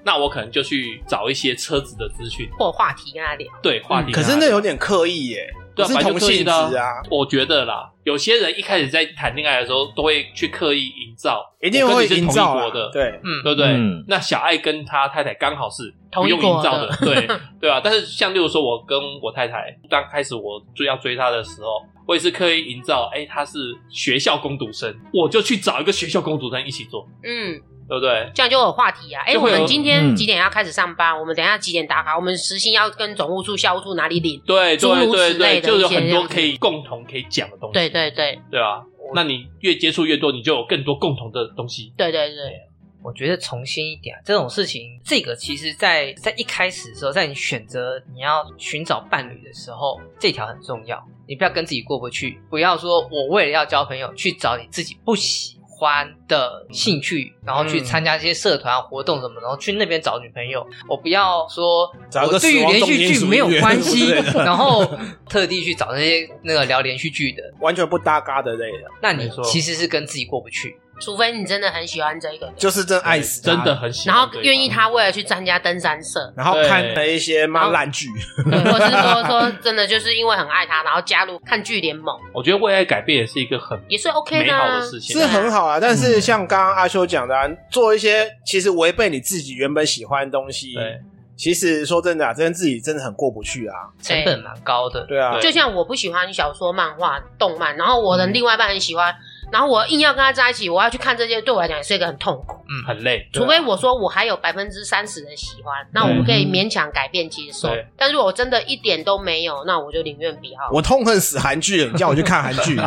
Speaker 5: 那我可能就去找一些车子的资讯
Speaker 2: 或话题跟他聊。
Speaker 5: 对，话题、嗯。
Speaker 3: 可是那有点刻意耶，
Speaker 5: 对，
Speaker 3: 是同性质啊。
Speaker 5: 我觉得啦，有些人一开始在谈恋爱的时候，都会去刻意营造，
Speaker 3: 一定会营造的，
Speaker 5: 对，嗯，对不对？嗯、那小爱跟他太太刚好是不用
Speaker 2: 同
Speaker 5: 营造的，对，<laughs> 对啊。但是像例如说，我跟我太太刚开始我追要追她的时候，我也是刻意营造，哎、欸，她是学校工读生，我就去找一个学校工读生一起做，嗯。对不对？
Speaker 2: 这样就有话题啊！哎，我们今天几点要开始上班？嗯、我们等一下几点打卡？我们时薪要跟总务处、校务处哪里领？
Speaker 5: 对，诸如此类的，就有很多可以共同可以讲的东西。
Speaker 2: 对对对，
Speaker 5: 对啊，那你越接触越多，你就有更多共同的东西。
Speaker 2: 对对对，
Speaker 1: 我觉得重新一点，这种事情，这个其实在在一开始的时候，在你选择你要寻找伴侣的时候，这条很重要。你不要跟自己过不去，不要说我为了要交朋友去找你自己不喜欢的兴趣，然后去参加一些社团活动什么，然后去那边找女朋友。我不要说，我对于连续剧没有关系，然后特地去找那些那个聊连续剧的，
Speaker 3: 完全不搭嘎的类的。
Speaker 1: 那你其实是跟自己过不去。
Speaker 2: 除非你真的很喜欢这个，
Speaker 3: 就是真爱死，
Speaker 5: 真的很喜欢，
Speaker 2: 然后愿意他为了去参加登山社，
Speaker 3: 然后看了一些妈烂剧，
Speaker 2: 或者是说说真的就是因为很爱他，然后加入看剧联盟。
Speaker 5: 我觉得为爱改变也是一个很
Speaker 2: 也是 OK
Speaker 5: 美好的事情，
Speaker 3: 是很好啊。但是像刚刚阿修讲的，做一些其实违背你自己原本喜欢的东西，对，其实说真的啊，这跟自己真的很过不去啊，
Speaker 1: 成本蛮高的。
Speaker 3: 对啊，
Speaker 2: 就像我不喜欢小说、漫画、动漫，然后我的另外一半很喜欢。然后我硬要跟他在一起，我要去看这些，对我来讲也是一个很痛苦，
Speaker 5: 嗯，很累。
Speaker 2: 除非我说我还有百分之三十的喜欢，那我们可以勉强改变接受。但如果我真的一点都没有，那我就宁愿不要。
Speaker 3: 我痛恨死韩剧，你叫我去看韩剧。<laughs>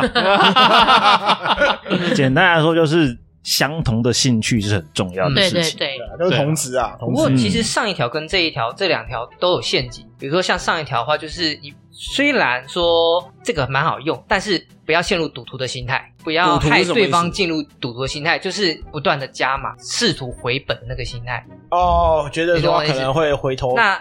Speaker 4: 简单来说，就是相同的兴趣是很重要的事情，
Speaker 2: 对对对，
Speaker 3: 都是同时啊。
Speaker 1: 不过其实上一条跟这一条这两条都有陷阱，比如说像上一条的话，就是你。虽然说这个蛮好用，但是不要陷入赌徒的心态，不要害对方进入赌徒的心态，就是不断的加码，试图回本的那个心态。
Speaker 3: 哦，觉得说可能会回头，
Speaker 1: 那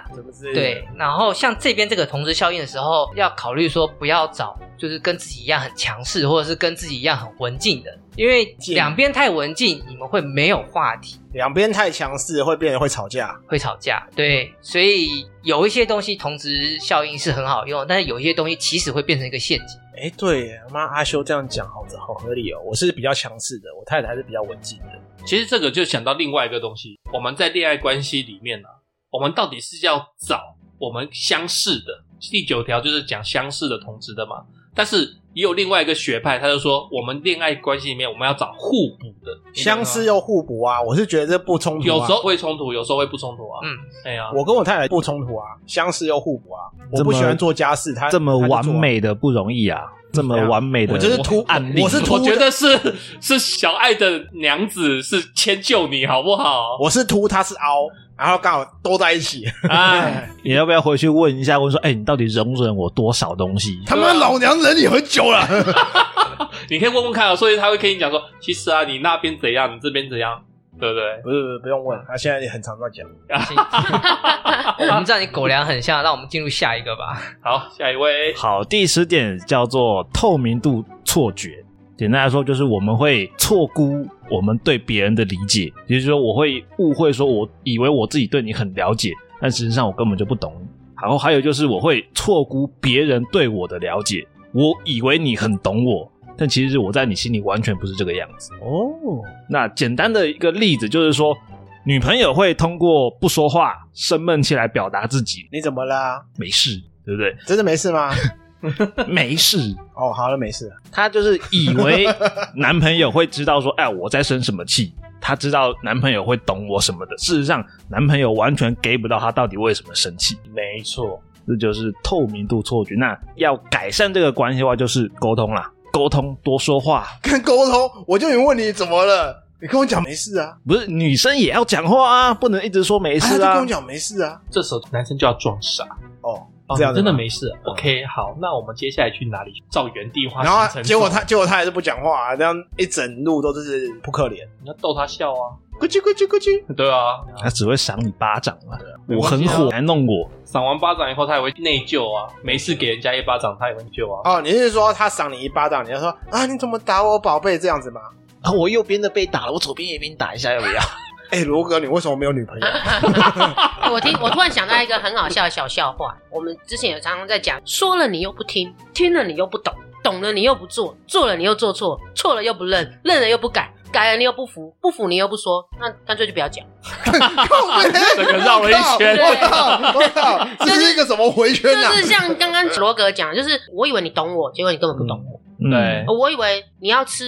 Speaker 1: 对。然后像这边这个同时效应的时候，要考虑说不要找就是跟自己一样很强势，或者是跟自己一样很文静的，因为两边太文静，你们会没有话题。
Speaker 3: 两边太强势，会变得会吵架，
Speaker 1: 会吵架。对，所以有一些东西同时效应是很好用，但是有一些东西其实会变成一个陷阱。
Speaker 3: 哎，对，妈，阿修这样讲，好的，好合理哦。我是比较强势的，我太太还是比较文静的。
Speaker 5: 其实这个就想到另外一个东西，我们在恋爱关系里面呢、啊，我们到底是要找我们相似的？第九条就是讲相似的同志的嘛。但是也有另外一个学派，他就说我们恋爱关系里面我们要找互补的。
Speaker 3: 相似又互补啊！我是觉得这不冲突、啊，
Speaker 5: 有时候会冲突，有时候会不冲突啊。嗯，哎呀，
Speaker 3: 我跟我太太不冲突啊，相似又互补啊。我不喜欢做家事，他
Speaker 4: 这么完美的不容易啊，这么完美的，
Speaker 3: 我就是突案例，我是突，
Speaker 5: 我觉得是是小爱的娘子是迁就你好不好？
Speaker 3: 我是凸，他是凹，然后刚好都在一起。
Speaker 4: 哎，<laughs> 你要不要回去问一下？问说，哎，你到底容忍我多少东西？
Speaker 3: 他妈老娘忍你很久了。<laughs>
Speaker 5: 你可以问问看啊，所以他会跟你讲说，其实啊，你那边怎样，你这边怎样，对不对？
Speaker 3: 不是，不是，不用问，他现在也很常在讲。<laughs>
Speaker 1: 我们知道你狗粮很像，让我们进入下一个吧。<laughs>
Speaker 5: 好，下一位。
Speaker 4: 好，第十点叫做透明度错觉。简单来说，就是我们会错估我们对别人的理解，也就是说，我会误会说，我以为我自己对你很了解，但实际上我根本就不懂。然后还有就是，我会错估别人对我的了解，我以为你很懂我。但其实我在你心里完全不是这个样子哦。那简单的一个例子就是说，女朋友会通过不说话、生闷气来表达自己。
Speaker 3: 你怎么了？
Speaker 4: 没事，对不对？<laughs>
Speaker 3: 真的没事吗？
Speaker 4: 没事。<laughs>
Speaker 3: 哦，好了，没事。
Speaker 4: 她就是以为男朋友会知道说，哎，我在生什么气。她知道男朋友会懂我什么的。事实上，男朋友完全 get 不到她到底为什么生气。
Speaker 3: 没错，
Speaker 4: 这就是透明度错觉。那要改善这个关系的话，就是沟通啦。沟通，多说话。
Speaker 3: 跟沟通，我就有问你怎么了？你跟我讲没事啊？
Speaker 4: 不是，女生也要讲话啊，不能一直说没事啊。
Speaker 3: 啊就跟我讲没事啊，
Speaker 5: 这时候男生就要装傻
Speaker 3: 哦。
Speaker 5: 哦，这样真的没事。OK，好，那我们接下来去哪里？照原地画。
Speaker 3: 然后结果他，结果他还是不讲话啊，这样一整路都是扑克脸。
Speaker 5: 你要逗他笑啊。
Speaker 3: 咕叽咕叽咕叽，
Speaker 5: 对啊，
Speaker 4: 他只会赏你巴掌嘛。我很火，来弄我。
Speaker 5: 赏完巴掌以后，他也会内疚啊。没事给人家一巴掌，他也会内疚啊。
Speaker 3: 哦，你是说他赏你一巴掌，你要说啊，你怎么打我宝贝这样子吗？
Speaker 4: 啊，我右边的被打了，我左边也被你打一下，要不要？<laughs>
Speaker 3: 哎、欸，罗哥，你为什么没有女朋友？<laughs>
Speaker 2: 我听，我突然想到一个很好笑的小笑话。我们之前有常常在讲，说了你又不听，听了你又不懂，懂了你又不做，做了你又做错，错了又不认，认了又不改。改了你又不服，不服你又不说，那干脆就不要讲。<laughs> <laughs>
Speaker 5: 这个绕了一圈，
Speaker 3: 我靠，我靠，<laughs> 这是一个什么回圈啊？
Speaker 2: 就是像刚刚罗格讲，就是我以为你懂我，结果你根本不懂我。
Speaker 5: 嗯、对，
Speaker 2: 我以为你要吃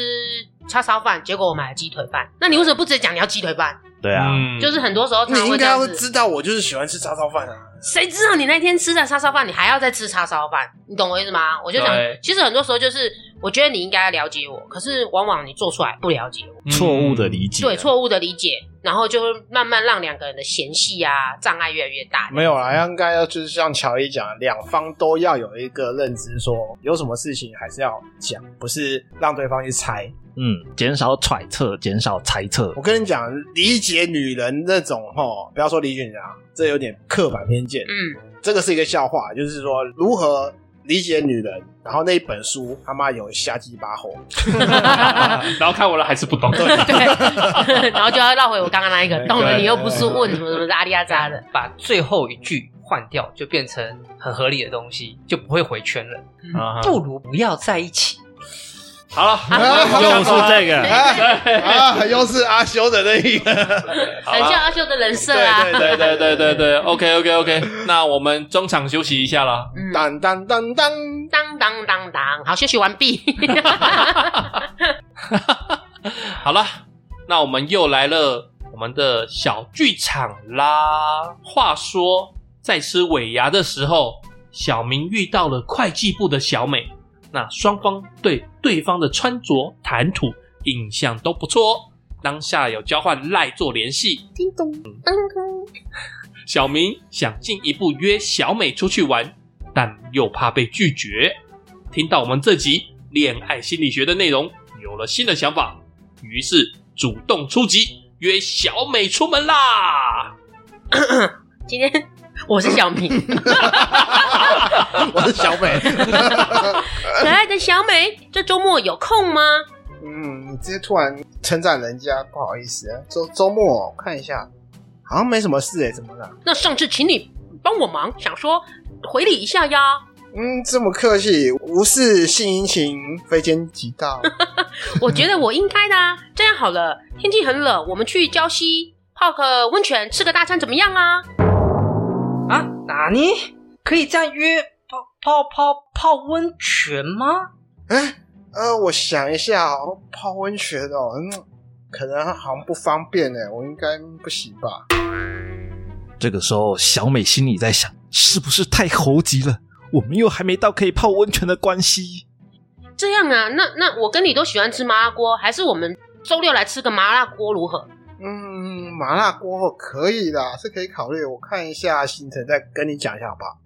Speaker 2: 叉烧饭，结果我买了鸡腿饭。那你为什么不直接讲你要鸡腿饭？
Speaker 4: 对啊，
Speaker 2: 就是很多时候他
Speaker 3: 你应该要知道，我就是喜欢吃叉烧饭啊。
Speaker 2: 谁知道你那天吃的叉烧饭，你还要再吃叉烧饭？你懂我意思吗？我就想，其实很多时候就是。我觉得你应该要了解我，可是往往你做出来不了解我，
Speaker 4: 错误的理解，
Speaker 2: 对，错误的理解，然后就会慢慢让两个人的嫌隙啊障碍越来越大。
Speaker 3: 没有啦，应该要就是像乔伊讲，两方都要有一个认知说，说有什么事情还是要讲，不是让对方去猜。
Speaker 4: 嗯，减少揣测，减少猜测。
Speaker 3: 我跟你讲，理解女人那种吼，不要说理解女人，这有点刻板偏见。嗯，这个是一个笑话，就是说如何。理解女人，然后那一本书他妈有瞎鸡巴猴，<laughs>
Speaker 5: 然后看完了还是不懂，对，
Speaker 2: 对 <laughs> 然后就要绕回我刚刚那一个，懂了你又不是问什么什么阿里阿扎的，
Speaker 1: 把最后一句换掉，就变成很合理的东西，就不会回圈了。嗯、不如不要在一起。
Speaker 5: 好了，
Speaker 4: 又是这个
Speaker 3: 啊，又是阿修的那一个，
Speaker 2: 很像阿修的人设啊。
Speaker 5: 对对对对对对，OK OK OK，那我们中场休息一下啦。
Speaker 3: 当当当当
Speaker 2: 当当当当，好，休息完毕。<laughs>
Speaker 5: 好了，那我们又来了我们的小剧场啦。话说，在吃尾牙的时候，小明遇到了会计部的小美。那双方对对方的穿着、谈吐印象都不错哦，当下有交换赖做联系。
Speaker 2: 叮咚，叮咚。
Speaker 5: 小明想进一步约小美出去玩，但又怕被拒绝。听到我们这集恋爱心理学的内容，有了新的想法，于是主动出击，约小美出门啦。
Speaker 2: 今天。我是小明，<laughs> <laughs>
Speaker 3: 我是小美，<laughs>
Speaker 2: 可爱的小美，这周末有空吗？
Speaker 3: 嗯，你直接突然称赞人家，不好意思啊。周周末我看一下，好像没什么事哎，怎么了？
Speaker 2: 那上次请你帮我忙，想说回礼一下呀。
Speaker 3: 嗯，这么客气，无事献殷勤，非奸即盗。<laughs>
Speaker 2: 我觉得我应该的啊。这样好了，天气很冷，我们去礁溪泡个温泉，吃个大餐，怎么样啊？
Speaker 1: 啊，哪里可以这样约泡泡泡泡温泉吗？
Speaker 3: 哎，呃，我想一下哦，泡温泉哦，嗯，可能好像不方便哎，我应该不行吧？
Speaker 4: 这个时候，小美心里在想，是不是太猴急了？我们又还没到可以泡温泉的关系。
Speaker 2: 这样啊，那那我跟你都喜欢吃麻辣锅，还是我们周六来吃个麻辣锅如何？
Speaker 3: 嗯，麻辣锅可以的，是可以考虑。我看一下行程，再跟你讲一下好不好？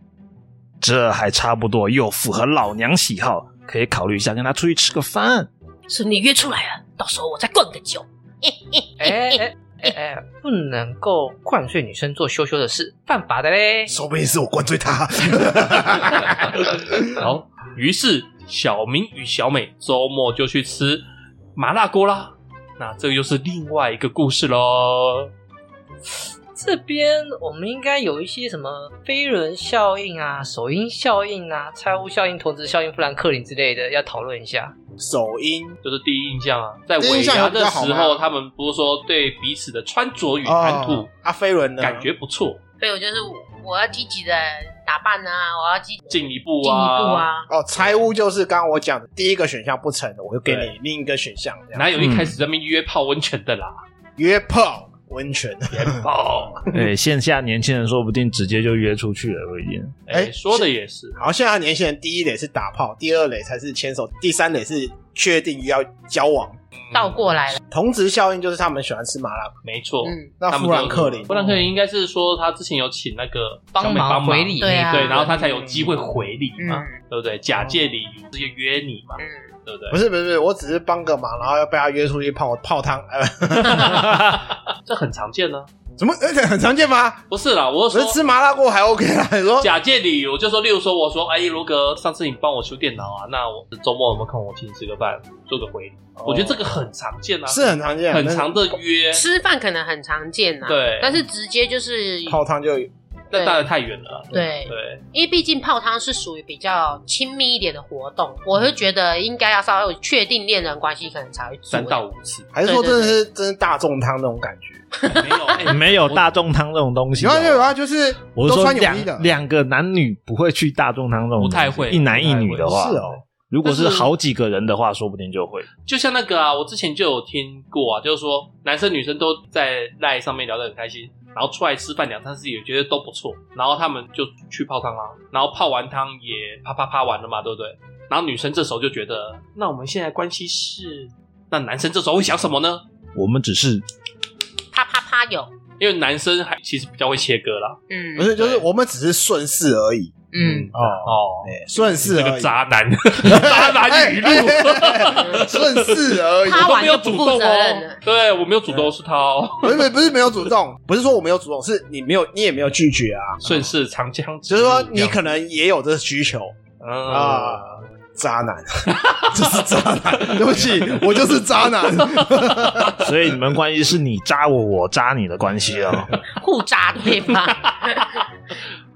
Speaker 4: 这还差不多，又符合老娘喜好，可以考虑一下跟他出去吃个饭。
Speaker 2: 是你约出来了，到时候我再灌个酒。
Speaker 1: 哎哎哎哎，不能够灌醉女生做羞羞的事，犯法的嘞。
Speaker 3: 说不定是我灌醉她。
Speaker 5: 好，于是小明与小美周末就去吃麻辣锅啦。那这个又是另外一个故事喽。
Speaker 1: 这边我们应该有一些什么飞轮效应啊、首因效应啊、猜屋效应、同质效应、富兰克林之类的，要讨论一下。
Speaker 3: 首因
Speaker 5: 就是第一印象啊，在尾牙的时候，他们不是说对彼此的穿着与谈吐、哦、
Speaker 3: 啊，飞轮呢
Speaker 5: 感觉不错。
Speaker 2: 飞轮就是我要积极的打扮啊，我要积
Speaker 5: 进一步啊，
Speaker 2: 进一步啊。
Speaker 3: 哦，猜屋就是刚刚我讲的第一个选项不成的，我就给你另一个选项。
Speaker 5: 哪有一开始在那边约泡温泉的啦？
Speaker 3: 约炮。温泉
Speaker 5: 约炮，
Speaker 4: 哎，线下年轻人说不定直接就约出去了，不一定。
Speaker 5: 哎，说的也是。
Speaker 3: 好，现在年轻人第一垒是打炮，第二垒才是牵手，第三垒是确定要交往。
Speaker 2: 倒过来了。
Speaker 3: 同值效应就是他们喜欢吃麻辣，
Speaker 5: 没错。
Speaker 3: 嗯，那富兰克林，
Speaker 5: 富兰克林应该是说他之前有请那个
Speaker 1: 帮忙回礼，
Speaker 2: 对啊，
Speaker 5: 对，然后他才有机会回礼嘛，对不对？假借礼遇直接约你嘛。对不对？
Speaker 3: 不是不是不是，我只是帮个忙，然后要被他约出去泡泡汤，<laughs>
Speaker 5: 这很常见呢。
Speaker 3: 怎么？而且很常见吗？
Speaker 5: 不是啦，我是说
Speaker 3: 吃麻辣锅还 OK 啦。你说
Speaker 5: 假借理由，就说，例如说，我说，哎，罗哥，上次你帮我修电脑啊，那我周末有没有空？我请你吃个饭，做个回礼。我觉得这个很常见啊，
Speaker 3: 是很常见，
Speaker 5: 很长的约。
Speaker 2: 吃饭可能很常见啊，
Speaker 5: 对，
Speaker 2: 但是直接就是
Speaker 3: 泡汤就。
Speaker 5: 那当然太远了。
Speaker 2: 对
Speaker 5: 对，
Speaker 2: 因为毕竟泡汤是属于比较亲密一点的活动，我是觉得应该要稍微确定恋人关系，可能才会
Speaker 5: 三到五次，
Speaker 3: 还是说真的是真是大众汤那种感觉？
Speaker 5: 没有，
Speaker 4: 没有大众汤这种东西。
Speaker 3: 有啊有啊，就是
Speaker 4: 我是说两两个男女不会去大众汤这种，
Speaker 5: 不太会，
Speaker 4: 一男一女的话
Speaker 3: 是哦。
Speaker 4: 如果是好几个人的话，说不定就会。
Speaker 5: 就像那个啊，我之前就有听过啊，就是说男生女生都在赖上面聊得很开心。然后出来吃饭两三次也觉得都不错，然后他们就去泡汤啊，然后泡完汤也啪啪啪完了嘛，对不对？然后女生这时候就觉得，那我们现在关系是，那男生这时候会想什么呢？
Speaker 4: 我们只是
Speaker 2: 啪啪啪有，
Speaker 5: 因为男生还其实比较会切割啦，
Speaker 2: 嗯，
Speaker 3: 不是，就是我们只是顺势而已。
Speaker 2: 嗯。
Speaker 3: 哦哦，顺势
Speaker 5: 这个渣男，<laughs> 渣男语录，<laughs>
Speaker 3: 顺势而已，
Speaker 2: 他
Speaker 5: 没有主动哦，对我没有主动，是他哦，
Speaker 3: 不是不是没有主动，<laughs> 不是说我没有主动，是你没有，你也没有拒绝啊，
Speaker 5: 顺势长江，
Speaker 3: 就是说你可能也有这个需求。啊，渣男，就是渣男，对不起，我就是渣男，
Speaker 4: 所以你们关系是你渣我，我渣你的关系哦，
Speaker 2: 互渣对吧？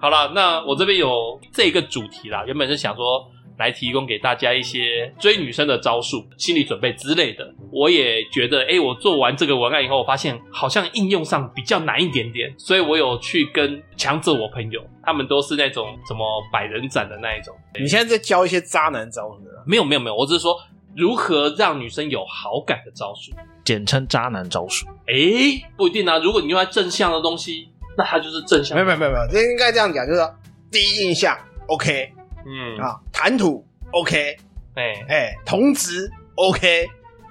Speaker 5: 好了，那我这边有这个主题啦，原本是想说来提供给大家一些追女生的招数、心理准备之类的。我也觉得，哎，我做完这个文案以后，我发现好像应用上比较难一点点，所以我有去跟强者我朋友，他们都是那种什么百人斩的那一种。
Speaker 3: 你现在在教一些渣男招数？
Speaker 5: 没有没有没有，我只是说如何让女生有好感的招数，
Speaker 4: 简称渣男招数。
Speaker 5: 哎，不一定啊，如果你用来正向的东西。那他就是正向，
Speaker 3: 没有没有没有没有，这应该这样讲，就是说第一印象 OK，
Speaker 5: 嗯
Speaker 3: 啊，谈吐 OK，
Speaker 5: 哎
Speaker 3: 哎，同职 OK，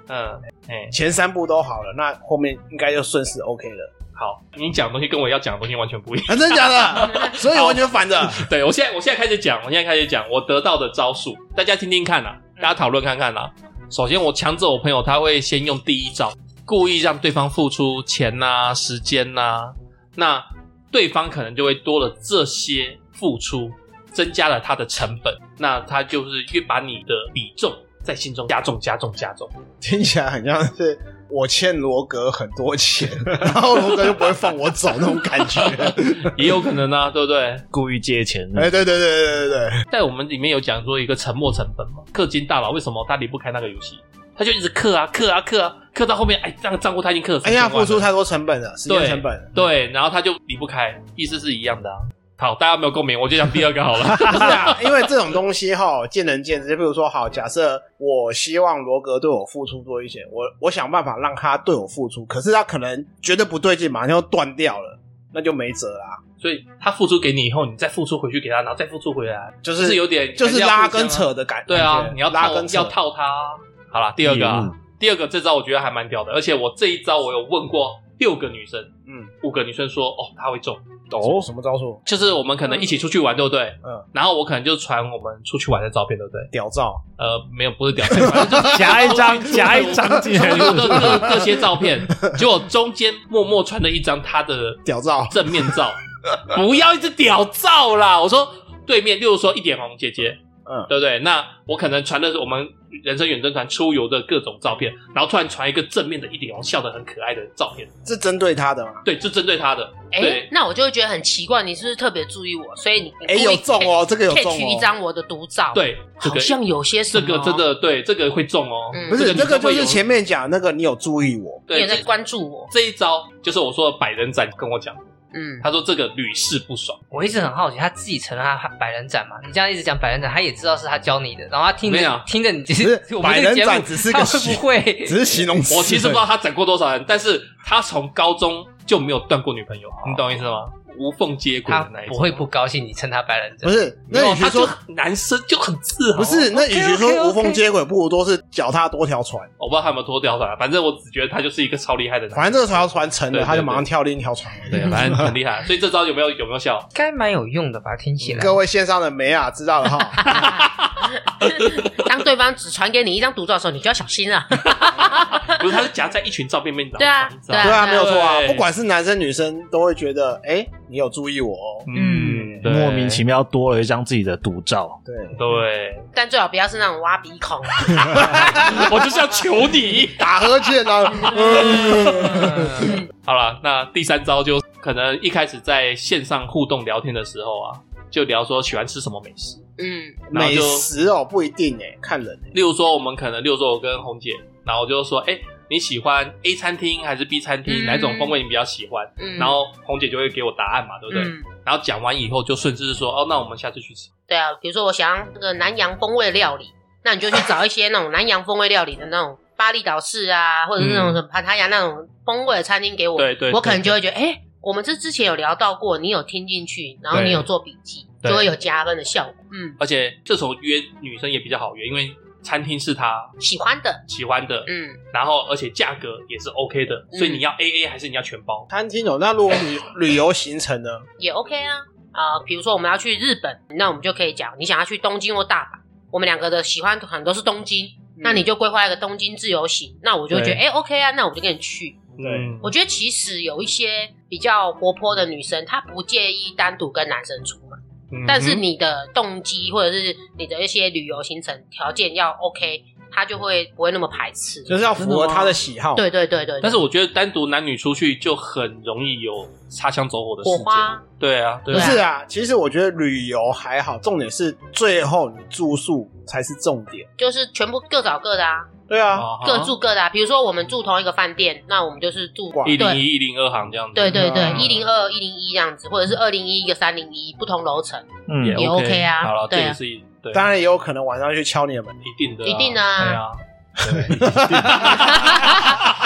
Speaker 5: 嗯哎，
Speaker 3: 前三步都好了，那后面应该就顺势 OK 了。
Speaker 5: 好，你讲的东西跟我要讲的东西完全不一样，
Speaker 3: 真的假的？<laughs> 所以完全反的。
Speaker 5: 对，我现在我现在开始讲，我现在开始讲我得到的招数，大家听听看呐，大家讨论看看呐。首先，我强制我朋友他会先用第一招，故意让对方付出钱呐、时间呐。那对方可能就会多了这些付出，增加了他的成本，那他就是越把你的比重在心中加重、加重、加重。
Speaker 3: 听起来很像是我欠罗格很多钱，<laughs> 然后罗格就不会放我走那种感觉，<laughs>
Speaker 5: 也有可能啊，对不对？
Speaker 4: 故意借钱。
Speaker 3: 哎，对对对对对对。
Speaker 5: 在我们里面有讲说一个沉没成本嘛，氪金大佬为什么他离不开那个游戏？他就一直刻啊刻啊刻啊，刻到后面，哎，这个账户他已经氪了。
Speaker 3: 哎呀，付出太多成本了，时间成本了。
Speaker 5: 对，对，然后他就离不开，意思是一样的啊。好，大家没有共鸣，我就讲第二个好了。<laughs>
Speaker 3: 不是啊，因为这种东西哈，见仁见智。就比如说，好，假设我希望罗格对我付出多一些，我我想办法让他对我付出，可是他可能觉得不对劲，马上就断掉了，那就没辙啦。
Speaker 5: 所以他付出给你以后，你再付出回去给他，然后再付出回来，
Speaker 3: 就是、
Speaker 5: 是有点
Speaker 3: 就是拉跟扯的感觉。
Speaker 5: 对啊，你要
Speaker 3: 拉跟扯
Speaker 5: 要套他。好了，第二个啊，第二个这招我觉得还蛮屌的，而且我这一招我有问过六个女生，嗯，五个女生说哦，她会中。
Speaker 3: 哦，什么招数？
Speaker 5: 就是我们可能一起出去玩，对不对？
Speaker 3: 嗯。
Speaker 5: 然后我可能就传我们出去玩的照片，对不对？
Speaker 3: 屌照？
Speaker 5: 呃，没有，不是屌照，反正就是 <laughs>
Speaker 4: 夹一张，夹一张进来，
Speaker 5: 各各各些照片。结果中间默默传了一张他的
Speaker 3: 屌照，
Speaker 5: 正面照。不要一直屌照啦！我说对面，例如说一点红姐姐，嗯，对不对？那我可能传的是我们。人生远征团出游的各种照片，然后突然传一个正面的一顶红笑得很可爱的照片，
Speaker 3: 是针对他的吗？
Speaker 5: 对，是针对他的。
Speaker 2: 哎、欸，那我就会觉得很奇怪，你是不是特别注意我？所以你
Speaker 3: 哎、欸、有中哦，这个有中哦。
Speaker 2: 取一张我的独照，
Speaker 5: 对，
Speaker 2: 好像有些什么
Speaker 5: 这个真的对，这个会中哦。
Speaker 2: 嗯、
Speaker 3: 不是，
Speaker 5: 这
Speaker 3: 个、这个就是前面讲那个，你有注意我，
Speaker 5: 对，
Speaker 2: 你在关注我。
Speaker 5: 这一招就是我说的百人斩跟我讲。
Speaker 2: 嗯，
Speaker 5: 他说这个屡试不爽。
Speaker 1: 我一直很好奇，他自己承认他百人斩嘛？你这样一直讲百人斩，他也知道是他教你的，然后他听着听着你其实
Speaker 3: 百人斩只是个
Speaker 1: 会不会 <laughs>
Speaker 3: 只是形容词。
Speaker 5: 我其实不知道他斩过多少人，但是他从高中就没有断过女朋友，你懂我意思吗？无缝接轨的那一种，
Speaker 1: 不会不高兴你称他白人，
Speaker 3: 不是？那与其说
Speaker 5: 男生就很自豪，
Speaker 3: 不是？那与其说无缝接轨，不如说是脚踏多条船。
Speaker 5: 我不知道他有没有多条船，反正我只觉得他就是一个超厉害的人。
Speaker 3: 反正这个条船沉了，他就马上跳另一条船。
Speaker 5: 对，反正很厉害。所以这招有没有有没有效？<laughs>
Speaker 1: 该蛮有用的吧？听起来。
Speaker 3: 各位线上的梅啊，知道了哈。<laughs> <laughs>
Speaker 2: 当对方只传给你一张独照的时候，你就要小心了。<laughs>
Speaker 5: 不是，他是夹在一群照片面，
Speaker 2: 对啊，
Speaker 3: 对啊，没有错啊。不管是男生女生，都会觉得，哎，你有注意我哦。
Speaker 5: 嗯，
Speaker 4: 莫名其妙多了一张自己的独照。
Speaker 3: 对
Speaker 5: 对，
Speaker 2: 但最好不要是那种挖鼻孔。<laughs>
Speaker 5: 我就是要求你
Speaker 3: 打呵欠啊。
Speaker 5: 好了，那第三招就可能一开始在线上互动聊天的时候啊，就聊说喜欢吃什么美食。
Speaker 2: 嗯，
Speaker 3: 美食哦，不一定哎，看人。
Speaker 5: 例如说，我们可能，例如说，我跟红姐，然后我就说，哎，你喜欢 A 餐厅还是 B 餐厅？哪种风味你比较喜欢？嗯，然后红姐就会给我答案嘛，对不对？然后讲完以后，就顺势说，哦，那我们下次去吃。
Speaker 2: 对啊，比如说我想要那个南洋风味料理，<laughs> 那你就去找一些那种 <laughs> 南洋风味料理的那种巴厘岛式啊，或者是那种什么帕塔亚那种风味的餐厅给我。
Speaker 5: 对对，
Speaker 2: 我可能就会觉得，哎，我们这之前有聊到过，你有听进去，然后你有做笔记。就会有加分的效果，嗯，
Speaker 5: 而且这时候约女生也比较好约，因为餐厅是她
Speaker 2: 喜欢的，
Speaker 5: 喜欢的，
Speaker 2: 嗯，
Speaker 5: 然后而且价格也是 OK 的，所以你要 AA 还是你要全包？
Speaker 3: 餐厅有，那如果旅 <laughs> 旅游行程呢？
Speaker 2: 也 OK 啊，啊，比如说我们要去日本，那我们就可以讲，你想要去东京或大阪，我们两个的喜欢团都是东京，那你就规划一个东京自由行，那我就觉得哎 OK 啊，那我就跟你去。
Speaker 3: 对，
Speaker 2: 我觉得其实有一些比较活泼的女生，她不介意单独跟男生出门。但是你的动机或者是你的一些旅游行程条件要 OK，他就会不会那么排斥，
Speaker 3: 就是要符合他的喜好。
Speaker 2: 对对对对。
Speaker 5: 但是我觉得单独男女出去就很容易有擦枪走火的事件。
Speaker 2: 火花。
Speaker 5: 对啊，对啊。
Speaker 3: 不是啊，其实我觉得旅游还好，重点是最后你住宿才是重点。
Speaker 2: 就是全部各找各的啊。
Speaker 3: 对啊，
Speaker 2: 各住各的啊。比如说我们住同一个饭店，那我们就是住
Speaker 5: 一零一、一零二行这样子。
Speaker 2: 对对对，一零二、一零一这样子，或者是二零一一个三零一不同楼层，
Speaker 5: 嗯，
Speaker 2: 也 OK 啊。
Speaker 5: 好了，这也是对。
Speaker 3: 当然也有可能晚上去敲你的门，
Speaker 5: 一定的，
Speaker 2: 一定啊。
Speaker 5: 对啊。<laughs>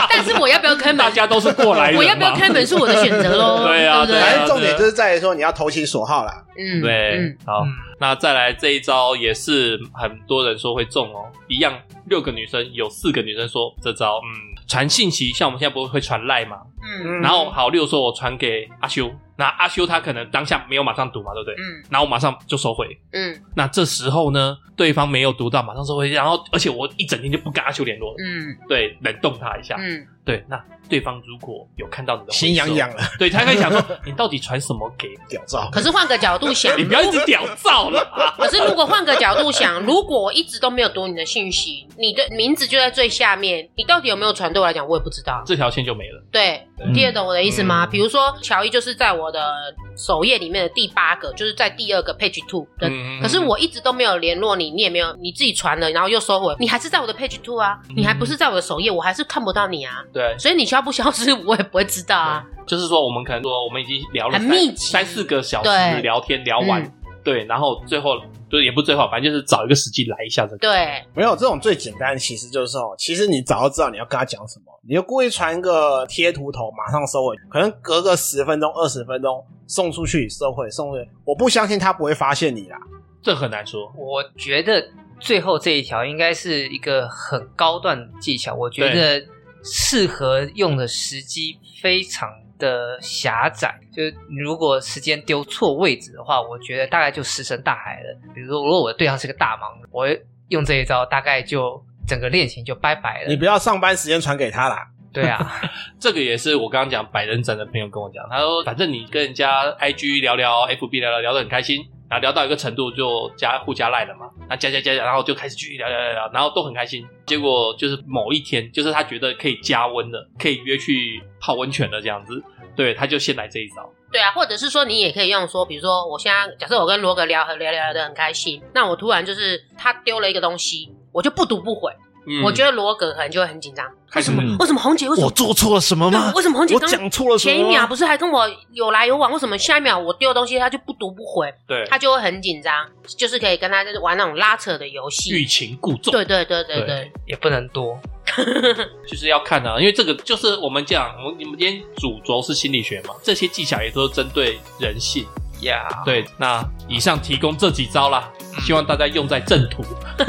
Speaker 2: 但是我要不要开门？
Speaker 5: 大家都是过来人，
Speaker 2: 我要不要开门是我的选择喽。<laughs>
Speaker 5: 对啊，对。
Speaker 3: 反正重点就是在于说你要投其所好啦。
Speaker 2: 嗯，
Speaker 5: 对。好，那再来这一招也是很多人说会中哦，一样六个女生有四个女生说这招，嗯，传信息，像我们现在不是会传赖吗？嗯。然后好，例如说我传给阿修，那阿修他可能当下没有马上读嘛，对不对？嗯。然后我马上就收回。嗯。那这时候呢，对方没有读到，马上收回，然后而且我一整天就不跟阿修联络了。嗯。对，冷冻他一下。嗯。对，那对方如果有看到你的
Speaker 3: 心痒痒了，
Speaker 5: 对他开始想说你到底传什么给
Speaker 3: 屌照？
Speaker 2: 可是换个角度想，<laughs>
Speaker 5: 你不要一直屌照了。<laughs>
Speaker 2: 可是如果换个角度想，如果我一直都没有读你的信息，你的名字就在最下面，你到底有没有传？对我来讲，我也不知道。
Speaker 5: 这条线就没了。
Speaker 2: 对，听得懂我的意思吗？比如说乔伊就是在我的首页里面的第八个，就是在第二个 page two 的。
Speaker 5: 嗯
Speaker 2: 可是我一直都没有联络你，你也没有你自己传了，然后又收回，你还是在我的 page two 啊，你还不是在我的首页，我还是看不到你啊。
Speaker 5: 对，
Speaker 2: 所以你消不消失，我也不会知道啊。
Speaker 5: 就是说我们可能说我们已经聊了三
Speaker 2: 很密集。
Speaker 5: 三四个小时聊天聊完，
Speaker 2: 嗯。
Speaker 5: 对，然后最后就也不最好，反正就是找一个时机来一下这个。
Speaker 2: 对，
Speaker 3: 没有这种最简单的，其实就是哦，其实你早就知道你要跟他讲什么，你就故意传一个贴图头，马上收回，可能隔个十分钟、二十分钟送出去，收回送回，我不相信他不会发现你啦。
Speaker 5: 这很难说。
Speaker 1: 我觉得最后这一条应该是一个很高段的技巧，我觉得适合用的时机非常的狭窄。就是如果时间丢错位置的话，我觉得大概就石沉大海了。比如说，如果我的对象是个大忙人，我用这一招，大概就整个恋情就拜拜了。
Speaker 3: 你不要上班时间传给他啦。
Speaker 1: 对啊，<laughs>
Speaker 5: 这个也是我刚刚讲百人斩的朋友跟我讲，他说反正你跟人家 IG 聊聊，FB 聊聊，聊得很开心，然后聊到一个程度就加互加赖了嘛，那加加加加，然后就开始继续聊聊聊聊，然后都很开心。结果就是某一天，就是他觉得可以加温了，可以约去泡温泉了这样子，对，他就先来这一招。
Speaker 2: 对啊，或者是说你也可以用说，比如说我现在假设我跟罗格聊聊聊聊得很开心，那我突然就是他丢了一个东西，我就不读不回。
Speaker 5: 嗯
Speaker 2: 我觉得罗格可能就会很紧张，为什么？
Speaker 4: 嗯
Speaker 2: 为什么红姐？为什么
Speaker 4: 我做错了什么
Speaker 2: 吗？为什么红姐
Speaker 4: 我
Speaker 2: 刚
Speaker 4: 讲错了什么？
Speaker 2: 前一秒不是还跟我有来有往，为什么下一秒我丢东西他就不读不回？
Speaker 5: 对，
Speaker 2: 他就会很紧张，就是可以跟他就是玩那种拉扯的游戏。
Speaker 5: 欲擒故纵。
Speaker 2: 对对对对
Speaker 5: 对
Speaker 2: 对，
Speaker 1: 也不能多。<laughs>
Speaker 5: 就是要看啊，因为这个就是我们讲，我们你们今天主轴是心理学嘛，这些技巧也都是针对人性。
Speaker 1: 呀、
Speaker 5: 对，那以上提供这几招啦，希望大家用在正途。<laughs>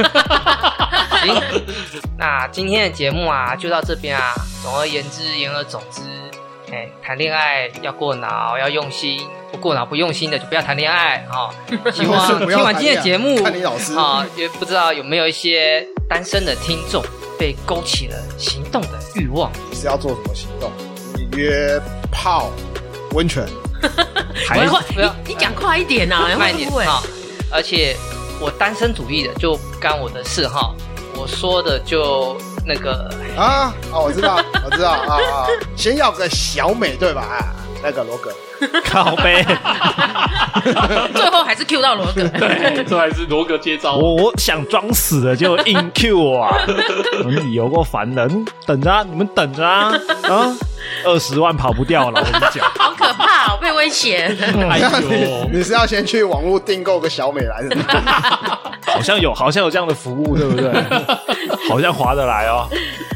Speaker 1: 行，那今天的节目啊，就到这边啊。总而言之，言而总之，哎，谈恋爱要过脑，要用心，不过脑不用心的就不要谈恋爱啊、哦。<laughs> 希望听完今天的节目，
Speaker 6: 看你老师
Speaker 1: 啊，也不知道有没有一些单身的听众被勾起了行动的欲望。
Speaker 6: 你是要做什么行动？你约泡温泉，<laughs>
Speaker 1: 还要
Speaker 2: 你你讲快一点啊，<laughs>
Speaker 1: 慢一点
Speaker 2: 会不会
Speaker 1: 啊、而且我单身主义的就不干我的事哈。我说的就那个
Speaker 6: 啊哦，我知道，<laughs> 我知道啊啊！先要个小美对吧？啊，那个罗格，
Speaker 4: 靠背，
Speaker 2: 最后还是 Q 到罗格。
Speaker 5: 对，这还是罗格接招。
Speaker 4: 我我想装死的就硬 Q 我啊！你有够烦人，等着啊，你们等着啊啊！二十万跑不掉了，我跟你讲。
Speaker 2: 好可怕、哦，被威胁。<laughs>
Speaker 5: 哎
Speaker 6: 你
Speaker 5: 呦，
Speaker 6: 你是要先去网络订购个小美来的？<laughs>
Speaker 4: 好像有，好像有这样的服务，对不对？<laughs> 好像划得来哦。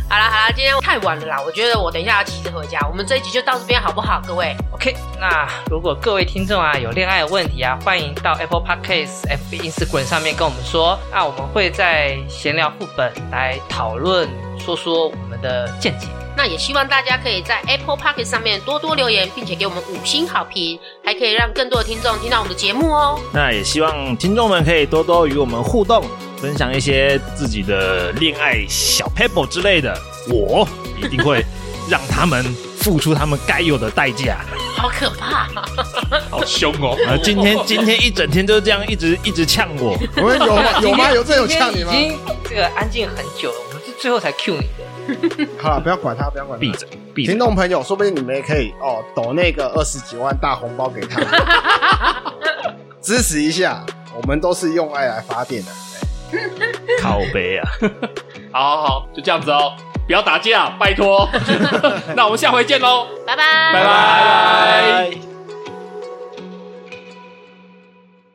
Speaker 2: 好啦好啦，今天太晚了啦，我觉得我等一下要骑车回家。我们这一集就到这边好不好，各位
Speaker 1: ？OK，那如果各位听众啊有恋爱的问题啊，欢迎到 Apple Podcast、FB、Instagram 上面跟我们说，那我们会在闲聊副本来讨论，说说我们的见解。
Speaker 2: 那也希望大家可以在 Apple Podcast 上面多多留言，并且给我们五星好评，还可以让更多的听众听到我们的节目哦。
Speaker 4: 那也希望听众们可以多多与我们互动，分享一些自己的恋爱小 paper 之类的，我一定会让他们付出他们该有的代价。
Speaker 2: 好可怕！<laughs>
Speaker 5: 好凶哦！
Speaker 4: 呃，今天今天一整天都是这样一直一直呛我，<laughs>
Speaker 6: 我们有吗？有吗？有这有呛你吗？
Speaker 1: 已经这个安静很久了，最后才 cue 你的。<laughs>
Speaker 6: 好了，不要管他，不要管他。
Speaker 4: 闭嘴闭嘴
Speaker 6: 听。众朋友，说不定你们也可以哦，抖那个二十几万大红包给他，<laughs> 支持一下。我们都是用爱来发电的。
Speaker 4: 靠背啊！<laughs>
Speaker 5: 好好好，就这样子哦，不要打架，拜托。那我们下回见喽，
Speaker 2: 拜拜，
Speaker 5: 拜拜。